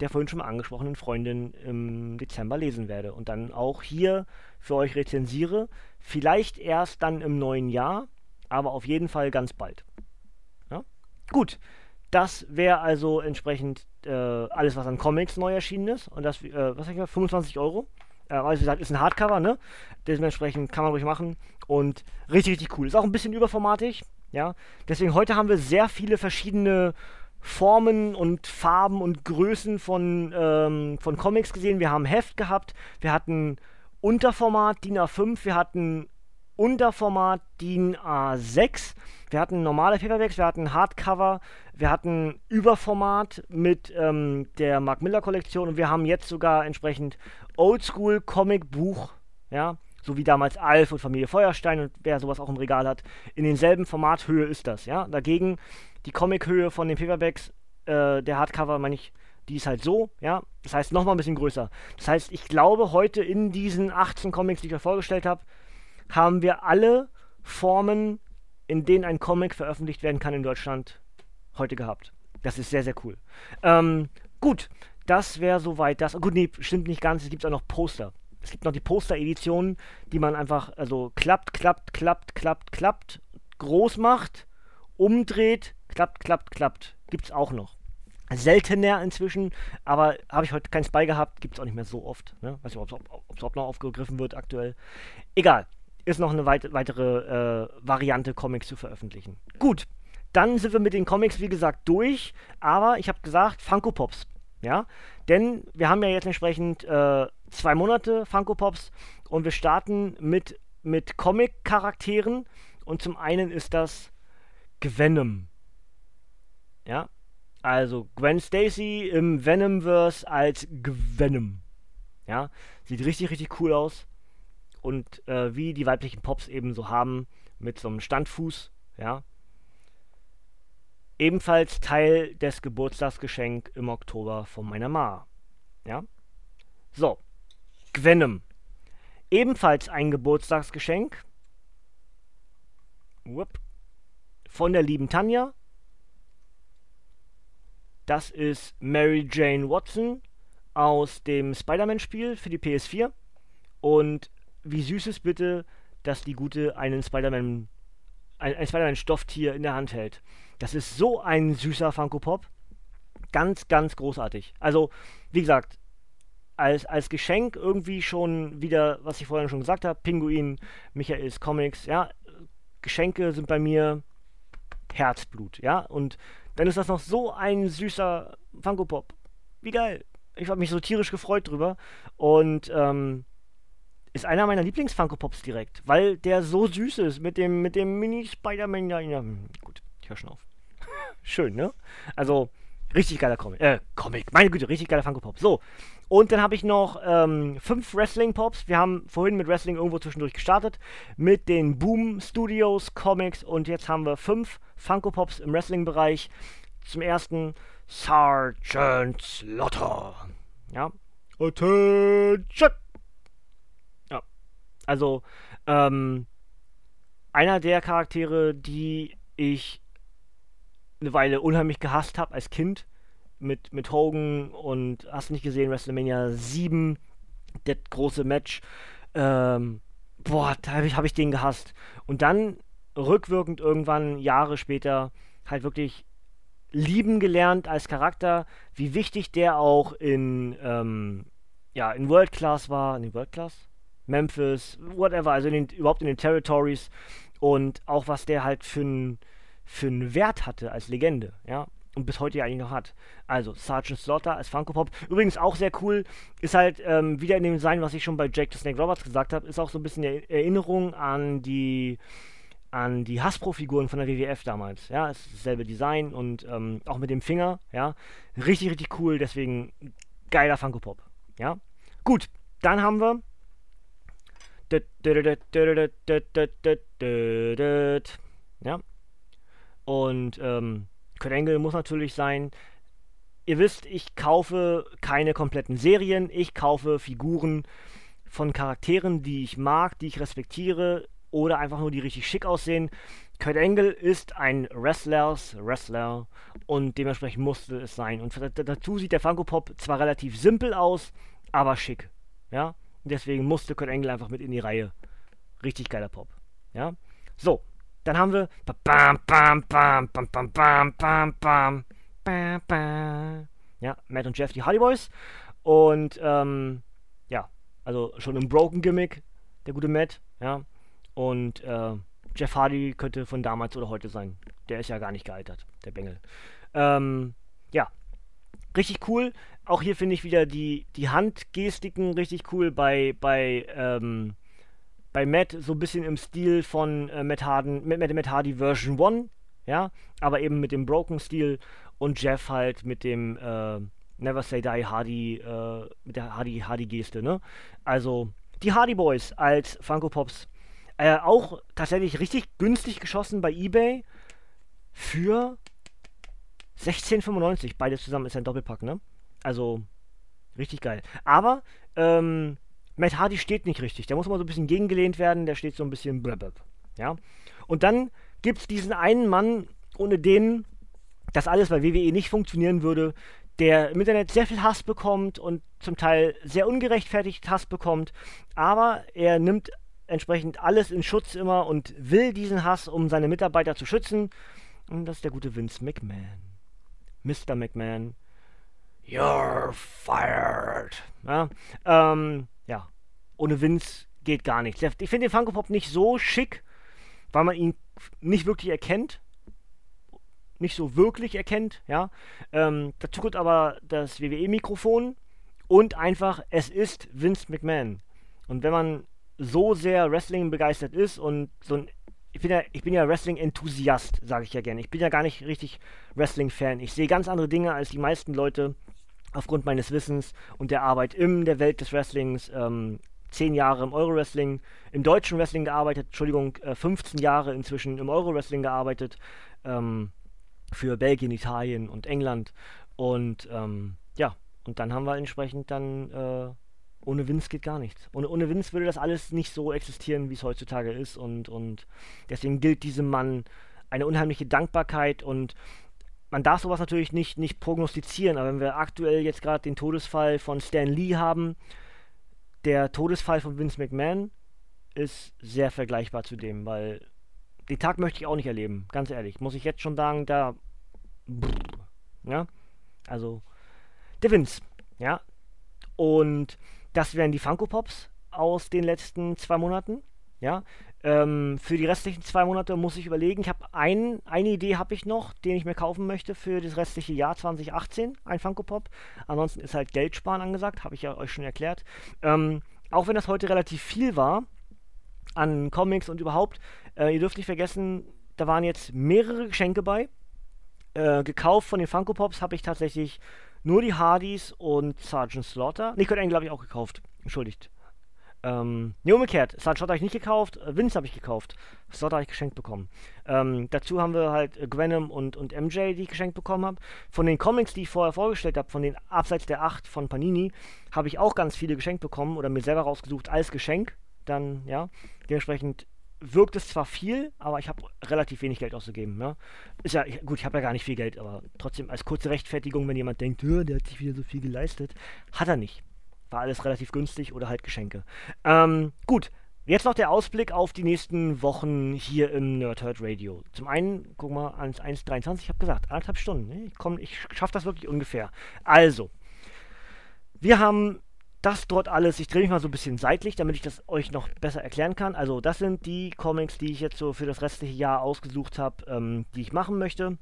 der vorhin schon mal angesprochenen Freundin im Dezember lesen werde und dann auch hier für euch rezensiere. Vielleicht erst dann im neuen Jahr, aber auf jeden Fall ganz bald. Ja? Gut, das wäre also entsprechend äh, alles, was an Comics neu erschienen ist. Und das, äh, was sag ich mal, 25 Euro. Äh, also wie gesagt, ist ein Hardcover, ne? Dementsprechend kann man ruhig machen. Und richtig, richtig cool. Ist auch ein bisschen überformatig, ja. Deswegen heute haben wir sehr viele verschiedene Formen und Farben und Größen von, ähm, von Comics gesehen. Wir haben Heft gehabt, wir hatten Unterformat DIN A5, wir hatten Unterformat DIN A6, wir hatten normale Paperbacks, wir hatten Hardcover, wir hatten Überformat mit ähm, der Mark Miller Kollektion. Und wir haben jetzt sogar entsprechend Oldschool Comic Buch, ja, so wie damals Alf und Familie Feuerstein und wer sowas auch im Regal hat, in denselben Formathöhe ist das, ja. Dagegen die Comic-Höhe von den Paperbacks, äh, der Hardcover, meine ich, die ist halt so, ja. Das heißt nochmal ein bisschen größer. Das heißt, ich glaube, heute in diesen 18 Comics, die ich euch vorgestellt habe, haben wir alle Formen, in denen ein Comic veröffentlicht werden kann in Deutschland, heute gehabt. Das ist sehr, sehr cool. Ähm, gut, das wäre soweit das. Gut, nee, stimmt nicht ganz. Es gibt auch noch Poster. Es gibt noch die Poster-Editionen, die man einfach, also klappt, klappt, klappt, klappt, klappt, groß macht, umdreht, klappt, klappt, klappt. Gibt's auch noch. Seltener inzwischen, aber habe ich heute keins bei gehabt, gibt es auch nicht mehr so oft. Ne? Weiß nicht, ob es überhaupt noch aufgegriffen wird aktuell. Egal, ist noch eine weit weitere äh, Variante, Comics zu veröffentlichen. Gut, dann sind wir mit den Comics, wie gesagt, durch, aber ich habe gesagt, Funko Pops. Ja, denn wir haben ja jetzt entsprechend äh, zwei Monate Funko Pops und wir starten mit, mit Comic-Charakteren und zum einen ist das Gvenom. Ja, also Gwen Stacy im Venomverse als Gvenom. Ja, sieht richtig, richtig cool aus. Und äh, wie die weiblichen Pops eben so haben, mit so einem Standfuß, ja, Ebenfalls Teil des Geburtstagsgeschenks im Oktober von meiner Ma. Ja? So. Gwenem. Ebenfalls ein Geburtstagsgeschenk. Whoop. Von der lieben Tanja. Das ist Mary Jane Watson aus dem Spider-Man-Spiel für die PS4. Und wie süß ist bitte, dass die Gute einen Spider-Man, ein, ein Spider-Man-Stofftier in der Hand hält. Das ist so ein süßer Funko Pop. Ganz, ganz großartig. Also, wie gesagt, als, als Geschenk irgendwie schon wieder, was ich vorhin schon gesagt habe, Pinguin, Michaels Comics, ja, Geschenke sind bei mir Herzblut, ja, und dann ist das noch so ein süßer Funko Pop. Wie geil. Ich habe mich so tierisch gefreut drüber und ähm, ist einer meiner Lieblings-Funko Pops direkt, weil der so süß ist mit dem, mit dem Mini-Spider-Man. Ja, ja, gut, ich höre schon auf. [LAUGHS] Schön, ne? Also, richtig geiler Comic. Äh, Comic. Meine Güte, richtig geiler Funko Pop. So. Und dann habe ich noch ähm, fünf Wrestling Pops. Wir haben vorhin mit Wrestling irgendwo zwischendurch gestartet. Mit den Boom Studios Comics. Und jetzt haben wir fünf Funko Pops im Wrestling-Bereich. Zum ersten Sergeant Slaughter. Ja. Attention! Ja. Also, ähm, einer der Charaktere, die ich eine Weile unheimlich gehasst habe als Kind. Mit, mit Hogan und hast nicht gesehen, WrestleMania 7, das große Match. Ähm, boah, da habe ich, hab ich den gehasst. Und dann rückwirkend irgendwann, Jahre später, halt wirklich lieben gelernt als Charakter, wie wichtig der auch in, ähm, ja, in World Class war, in den World Class? Memphis, whatever, also in den, überhaupt in den Territories und auch was der halt für einen für Wert hatte als Legende, ja, und bis heute ja eigentlich noch hat. Also Sergeant Slaughter als Funko Pop. Übrigens auch sehr cool, ist halt ähm, wieder in dem Design, was ich schon bei Jake the Snake Roberts gesagt habe, ist auch so ein bisschen eine Erinnerung an die an die Hasbro-Figuren von der WWF damals. Ja, ist dasselbe Design und ähm, auch mit dem Finger, ja. Richtig, richtig cool, deswegen geiler Funko Pop. Ja. Gut, dann haben wir. Ja. Und ähm, Kurt Angle muss natürlich sein. Ihr wisst, ich kaufe keine kompletten Serien. Ich kaufe Figuren von Charakteren, die ich mag, die ich respektiere oder einfach nur die richtig schick aussehen. Kurt Angle ist ein Wrestlers Wrestler und dementsprechend musste es sein. Und dazu sieht der Funko Pop zwar relativ simpel aus, aber schick. Ja, deswegen musste Kurt Angle einfach mit in die Reihe. Richtig geiler Pop. Ja, so, dann haben wir bam bam bam bam bam bam bam bam ja Matt und Jeff die Hardy Boys und ähm, ja also schon im Broken Gimmick der gute Matt ja und äh, Jeff Hardy könnte von damals oder heute sein. Der ist ja gar nicht gealtert, der Bengel. Ähm, ja, richtig cool. Auch hier finde ich wieder die, die Handgestiken richtig cool bei, bei, ähm, bei Matt so ein bisschen im Stil von äh, Matt, Harden, Matt, Matt Hardy Version 1, ja, aber eben mit dem Broken-Stil und Jeff halt mit dem äh, Never Say Die Hardy, äh, mit der Hardy, Hardy-Geste, ne? Also, die Hardy Boys als Funko Pops äh, auch tatsächlich richtig günstig geschossen bei eBay für 16,95. Beides zusammen ist ein Doppelpack, ne? Also, richtig geil. Aber, ähm, Matt Hardy steht nicht richtig. Der muss mal so ein bisschen gegengelehnt werden. Der steht so ein bisschen blablab. Ja? Und dann gibt es diesen einen Mann, ohne den das alles bei WWE nicht funktionieren würde, der im Internet sehr viel Hass bekommt und zum Teil sehr ungerechtfertigt Hass bekommt. Aber er nimmt entsprechend alles in Schutz immer und will diesen Hass, um seine Mitarbeiter zu schützen. Und das ist der gute Vince McMahon. Mr. McMahon. You're fired. Ja, ähm. Ohne Vince geht gar nichts. Ich finde den Funko Pop nicht so schick, weil man ihn nicht wirklich erkennt. Nicht so wirklich erkennt, ja. Ähm, dazu kommt aber das WWE-Mikrofon und einfach, es ist Vince McMahon. Und wenn man so sehr Wrestling begeistert ist und so ein ich bin ja, ich bin ja Wrestling-Enthusiast, sage ich ja gerne. Ich bin ja gar nicht richtig Wrestling-Fan. Ich sehe ganz andere Dinge als die meisten Leute aufgrund meines Wissens und der Arbeit in der Welt des Wrestlings. Ähm, zehn Jahre im Euro-Wrestling, im deutschen Wrestling gearbeitet, Entschuldigung, äh, 15 Jahre inzwischen im Euro-Wrestling gearbeitet, ähm, für Belgien, Italien und England. Und ähm, ja, und dann haben wir entsprechend dann äh, ohne Vince geht gar nichts. Ohne, ohne Vince würde das alles nicht so existieren, wie es heutzutage ist. Und, und deswegen gilt diesem Mann eine unheimliche Dankbarkeit und man darf sowas natürlich nicht, nicht prognostizieren, aber wenn wir aktuell jetzt gerade den Todesfall von Stan Lee haben, der Todesfall von Vince McMahon ist sehr vergleichbar zu dem, weil den Tag möchte ich auch nicht erleben, ganz ehrlich. Muss ich jetzt schon sagen, da. Ja? Also, der Vince, ja. Und das wären die Funko Pops aus den letzten zwei Monaten. Ja. Ähm, für die restlichen zwei Monate muss ich überlegen. Ich habe ein, eine Idee habe ich noch, den ich mir kaufen möchte für das restliche Jahr 2018, ein Funko Pop. Ansonsten ist halt Geld sparen angesagt, habe ich ja euch schon erklärt. Ähm, auch wenn das heute relativ viel war an Comics und überhaupt, äh, ihr dürft nicht vergessen, da waren jetzt mehrere Geschenke bei. Äh, gekauft von den Funko Pops habe ich tatsächlich nur die Hardys und Sergeant Slaughter. Nee, Kurt Angle habe ich auch gekauft. Entschuldigt. Ähm, nee, umgekehrt. Slaughter habe ich nicht gekauft, äh, Vince habe ich gekauft. Slaughter habe ich geschenkt bekommen. Ähm, dazu haben wir halt äh, Gwenom und, und MJ, die ich geschenkt bekommen habe. Von den Comics, die ich vorher vorgestellt habe, von den Abseits der 8 von Panini, habe ich auch ganz viele geschenkt bekommen oder mir selber rausgesucht als Geschenk. Dann, ja, dementsprechend wirkt es zwar viel, aber ich habe relativ wenig Geld ausgegeben. Ja? Ist ja, ich, gut, ich habe ja gar nicht viel Geld, aber trotzdem als kurze Rechtfertigung, wenn jemand denkt, der hat sich wieder so viel geleistet, hat er nicht. War alles relativ günstig oder halt Geschenke. Ähm, gut, jetzt noch der Ausblick auf die nächsten Wochen hier im Nerdhurt Radio. Zum einen, guck mal, ans 1.23, ich habe gesagt, anderthalb Stunden. Ne? Ich, komm, ich schaffe das wirklich ungefähr. Also, wir haben das dort alles, ich drehe mich mal so ein bisschen seitlich, damit ich das euch noch besser erklären kann. Also das sind die Comics, die ich jetzt so für das restliche Jahr ausgesucht habe, ähm, die ich machen möchte.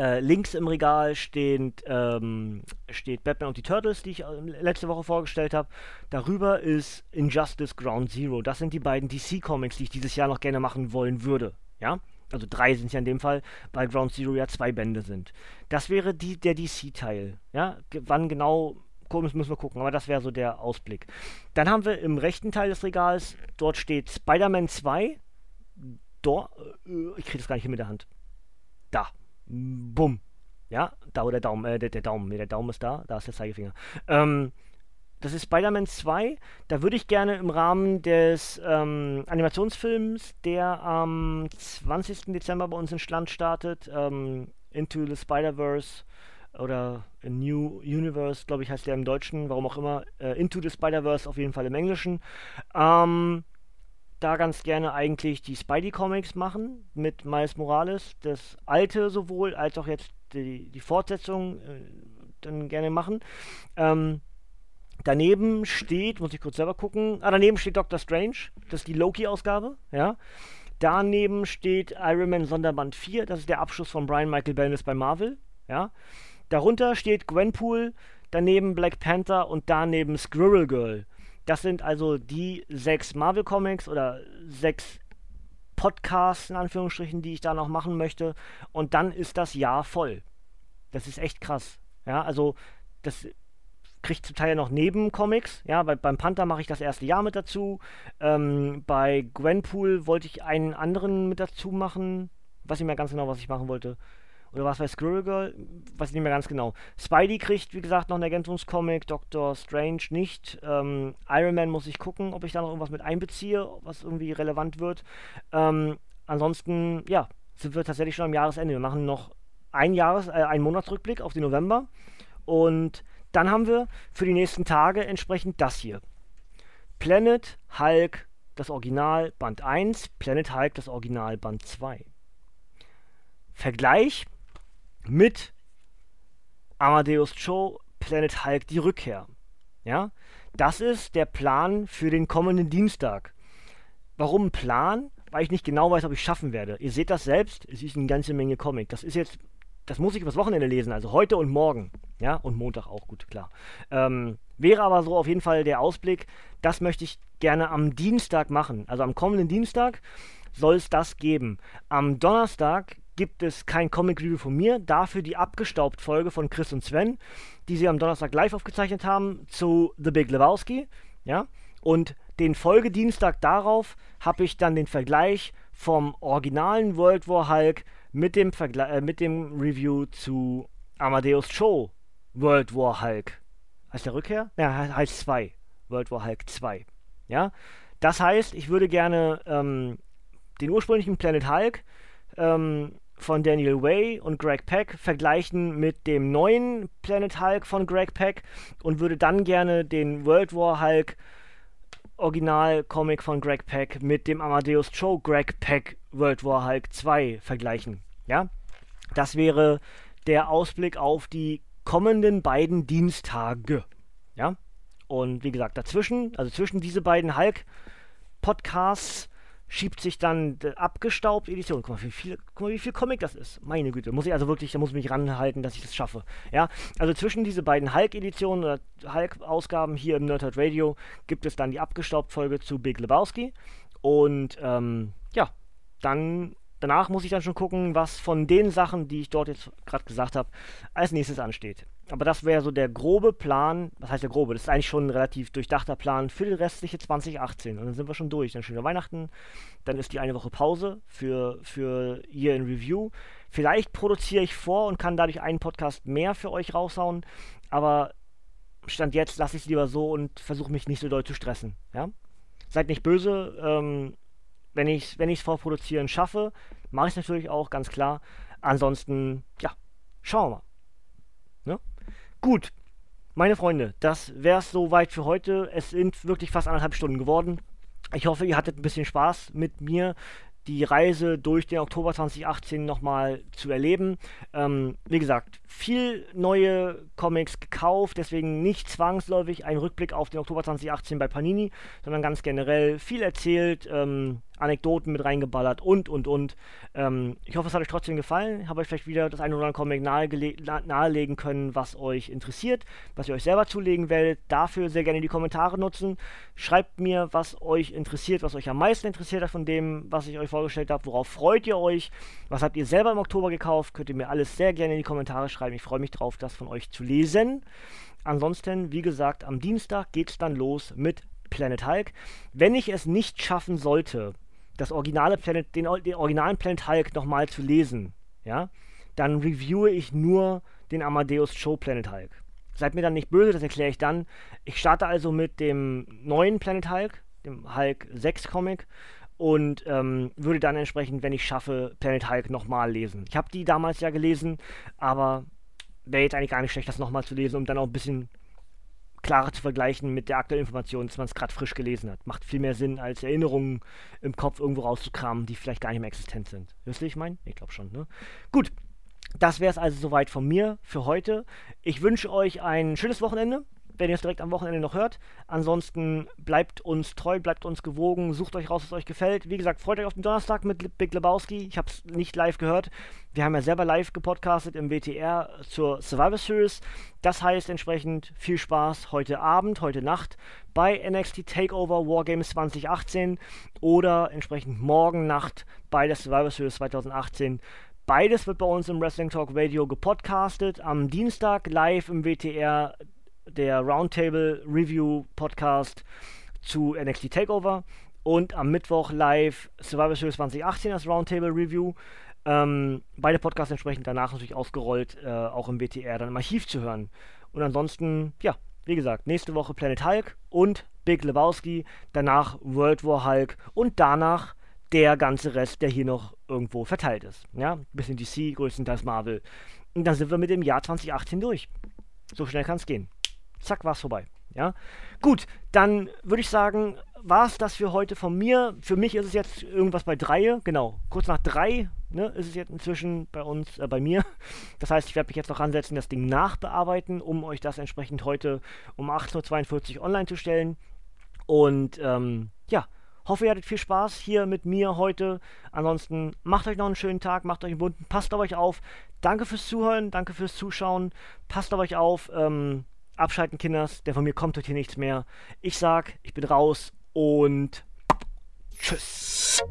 Äh, links im Regal steht, ähm, steht Batman und die Turtles, die ich äh, letzte Woche vorgestellt habe. Darüber ist Injustice Ground Zero. Das sind die beiden DC-Comics, die ich dieses Jahr noch gerne machen wollen würde. Ja? Also drei sind es ja in dem Fall, weil Ground Zero ja zwei Bände sind. Das wäre die, der DC-Teil. Ja? Wann genau komisch müssen wir gucken, aber das wäre so der Ausblick. Dann haben wir im rechten Teil des Regals, dort steht Spider-Man 2. Dort, äh, ich kriege das gar nicht hin mit der Hand. Da. Bumm. Ja, da wo der Daumen, äh, der, der Daumen, nee, der Daumen ist da, da ist der Zeigefinger. Ähm, das ist Spider-Man 2. Da würde ich gerne im Rahmen des ähm, Animationsfilms, der am 20. Dezember bei uns in Land startet, ähm, Into the Spider-Verse, oder A New Universe, glaube ich, heißt der im Deutschen, warum auch immer. Äh, Into the Spider-Verse auf jeden Fall im Englischen. Ähm, da ganz gerne eigentlich die Spidey-Comics machen mit Miles Morales. Das alte sowohl als auch jetzt die, die Fortsetzung äh, dann gerne machen. Ähm, daneben steht, muss ich kurz selber gucken, ah, daneben steht Doctor Strange, das ist die Loki-Ausgabe, ja. Daneben steht Iron Man Sonderband 4, das ist der Abschluss von Brian Michael Bendis bei Marvel, ja. Darunter steht Gwenpool, daneben Black Panther und daneben Squirrel Girl. Das sind also die sechs Marvel Comics oder sechs Podcasts in Anführungsstrichen, die ich da noch machen möchte. Und dann ist das Jahr voll. Das ist echt krass. Ja, also das kriegt zum Teil noch Nebencomics. Ja, bei, beim Panther mache ich das erste Jahr mit dazu. Ähm, bei Gwenpool wollte ich einen anderen mit dazu machen. Weiß nicht mehr ganz genau, was ich machen wollte. Oder was bei Squirrel Girl? Weiß ich nicht mehr ganz genau. Spidey kriegt, wie gesagt, noch einen Ergänzungscomic. Doctor Strange nicht. Ähm, Iron Man muss ich gucken, ob ich da noch irgendwas mit einbeziehe, was irgendwie relevant wird. Ähm, ansonsten, ja, sind wir tatsächlich schon am Jahresende. Wir machen noch ein Jahres-, äh, einen Monatsrückblick auf den November. Und dann haben wir für die nächsten Tage entsprechend das hier. Planet Hulk, das Original Band 1, Planet Hulk, das Original Band 2. Vergleich mit Amadeus Cho Planet Hulk die Rückkehr. Ja, das ist der Plan für den kommenden Dienstag. Warum Plan? Weil ich nicht genau weiß, ob ich schaffen werde. Ihr seht das selbst, es ist eine ganze Menge Comic. Das ist jetzt, das muss ich übers Wochenende lesen, also heute und morgen. Ja, und Montag auch, gut, klar. Ähm, wäre aber so auf jeden Fall der Ausblick, das möchte ich gerne am Dienstag machen. Also am kommenden Dienstag soll es das geben. Am Donnerstag gibt es kein Comic Review von mir, dafür die abgestaubt Folge von Chris und Sven, die sie am Donnerstag live aufgezeichnet haben zu The Big Lebowski, ja? Und den Folgedienstag darauf habe ich dann den Vergleich vom originalen World War Hulk mit dem, Vergle äh, mit dem Review zu Amadeus Cho World War Hulk. Heißt der Rückkehr? Ja, heißt 2. World War Hulk 2. Ja? Das heißt, ich würde gerne ähm, den ursprünglichen Planet Hulk ähm, von Daniel Way und Greg Peck vergleichen mit dem neuen Planet Hulk von Greg Peck und würde dann gerne den World War Hulk Original-Comic von Greg Peck mit dem Amadeus Cho Greg Peck World War Hulk 2 vergleichen. Ja, das wäre der Ausblick auf die kommenden beiden Dienstage. Ja, und wie gesagt, dazwischen, also zwischen diese beiden Hulk-Podcasts, schiebt sich dann abgestaubt Edition. Guck mal, wie viel, guck mal, wie viel Comic das ist. Meine Güte, muss ich also wirklich, da muss ich mich ranhalten, dass ich das schaffe. Ja, also zwischen diese beiden Hulk-Editionen oder Hulk-Ausgaben hier im Nerdhurt Radio gibt es dann die abgestaubt Folge zu Big Lebowski. Und ähm, ja, dann danach muss ich dann schon gucken, was von den Sachen, die ich dort jetzt gerade gesagt habe, als nächstes ansteht. Aber das wäre so der grobe Plan, was heißt der grobe? Das ist eigentlich schon ein relativ durchdachter Plan für die restliche 2018. Und dann sind wir schon durch. Dann wieder Weihnachten, dann ist die eine Woche Pause für, für Year in Review. Vielleicht produziere ich vor und kann dadurch einen Podcast mehr für euch raushauen, aber Stand jetzt lasse ich es lieber so und versuche mich nicht so doll zu stressen. Ja? Seid nicht böse, ähm, wenn ich es wenn vorproduzieren schaffe, mache ich es natürlich auch, ganz klar. Ansonsten, ja, schauen wir mal. Gut, meine Freunde, das wäre es soweit für heute. Es sind wirklich fast anderthalb Stunden geworden. Ich hoffe, ihr hattet ein bisschen Spaß mit mir die Reise durch den Oktober 2018 nochmal zu erleben. Ähm, wie gesagt, viel neue Comics gekauft, deswegen nicht zwangsläufig ein Rückblick auf den Oktober 2018 bei Panini, sondern ganz generell viel erzählt, ähm, Anekdoten mit reingeballert und, und, und. Ähm, ich hoffe, es hat euch trotzdem gefallen. Habe euch vielleicht wieder das eine oder andere Comic nahelegen können, was euch interessiert, was ihr euch selber zulegen werdet. Dafür sehr gerne die Kommentare nutzen. Schreibt mir, was euch interessiert, was euch am meisten interessiert hat von dem, was ich euch vorgestellt habe. Worauf freut ihr euch? Was habt ihr selber im Oktober gekauft? Könnt ihr mir alles sehr gerne in die Kommentare schreiben. Ich freue mich drauf, das von euch zu lesen. Ansonsten, wie gesagt, am Dienstag geht es dann los mit Planet Hulk. Wenn ich es nicht schaffen sollte, das originale Planet, den, den originalen Planet Hulk nochmal zu lesen, ja, dann reviewe ich nur den Amadeus Show Planet Hulk. Seid mir dann nicht böse, das erkläre ich dann. Ich starte also mit dem neuen Planet Hulk, dem Hulk 6 Comic und ähm, würde dann entsprechend, wenn ich schaffe, Planet Hulk nochmal lesen. Ich habe die damals ja gelesen, aber wäre jetzt eigentlich gar nicht schlecht, das nochmal zu lesen, um dann auch ein bisschen klarer zu vergleichen mit der aktuellen Information, dass man es gerade frisch gelesen hat. Macht viel mehr Sinn, als Erinnerungen im Kopf irgendwo rauszukramen, die vielleicht gar nicht mehr existent sind. Wisst ihr, ich meine? Ich glaube schon, ne? Gut. Das wäre es also soweit von mir für heute. Ich wünsche euch ein schönes Wochenende wenn ihr es direkt am Wochenende noch hört. Ansonsten bleibt uns treu, bleibt uns gewogen, sucht euch raus, was euch gefällt. Wie gesagt, freut euch auf den Donnerstag mit Big Lebowski. Ich habe es nicht live gehört. Wir haben ja selber live gepodcastet im WTR zur Survivor Series. Das heißt entsprechend viel Spaß heute Abend, heute Nacht bei NXT Takeover Wargames 2018 oder entsprechend morgen Nacht bei der Survivor Series 2018. Beides wird bei uns im Wrestling Talk Radio gepodcastet. Am Dienstag live im WTR der Roundtable Review Podcast zu NXT Takeover und am Mittwoch live Survivor Series 2018 als Roundtable Review. Ähm, beide Podcasts entsprechend danach natürlich ausgerollt, äh, auch im WTR dann im Archiv zu hören. Und ansonsten, ja, wie gesagt, nächste Woche Planet Hulk und Big Lebowski, danach World War Hulk und danach der ganze Rest, der hier noch irgendwo verteilt ist. Ja, bisschen DC, größtenteils Marvel. Und dann sind wir mit dem Jahr 2018 durch. So schnell kann es gehen zack, war es vorbei. Ja, gut, dann würde ich sagen, war es das für heute von mir. Für mich ist es jetzt irgendwas bei drei, genau, kurz nach drei ne, ist es jetzt inzwischen bei uns, äh, bei mir. Das heißt, ich werde mich jetzt noch ansetzen, das Ding nachbearbeiten, um euch das entsprechend heute um 18.42 Uhr online zu stellen. Und ähm, ja, hoffe, ihr hattet viel Spaß hier mit mir heute. Ansonsten macht euch noch einen schönen Tag, macht euch einen bunten, passt auf euch auf. Danke fürs Zuhören, danke fürs Zuschauen, passt auf euch auf. Ähm, Abschalten, Kinders, denn von mir kommt heute hier nichts mehr. Ich sag, ich bin raus und tschüss.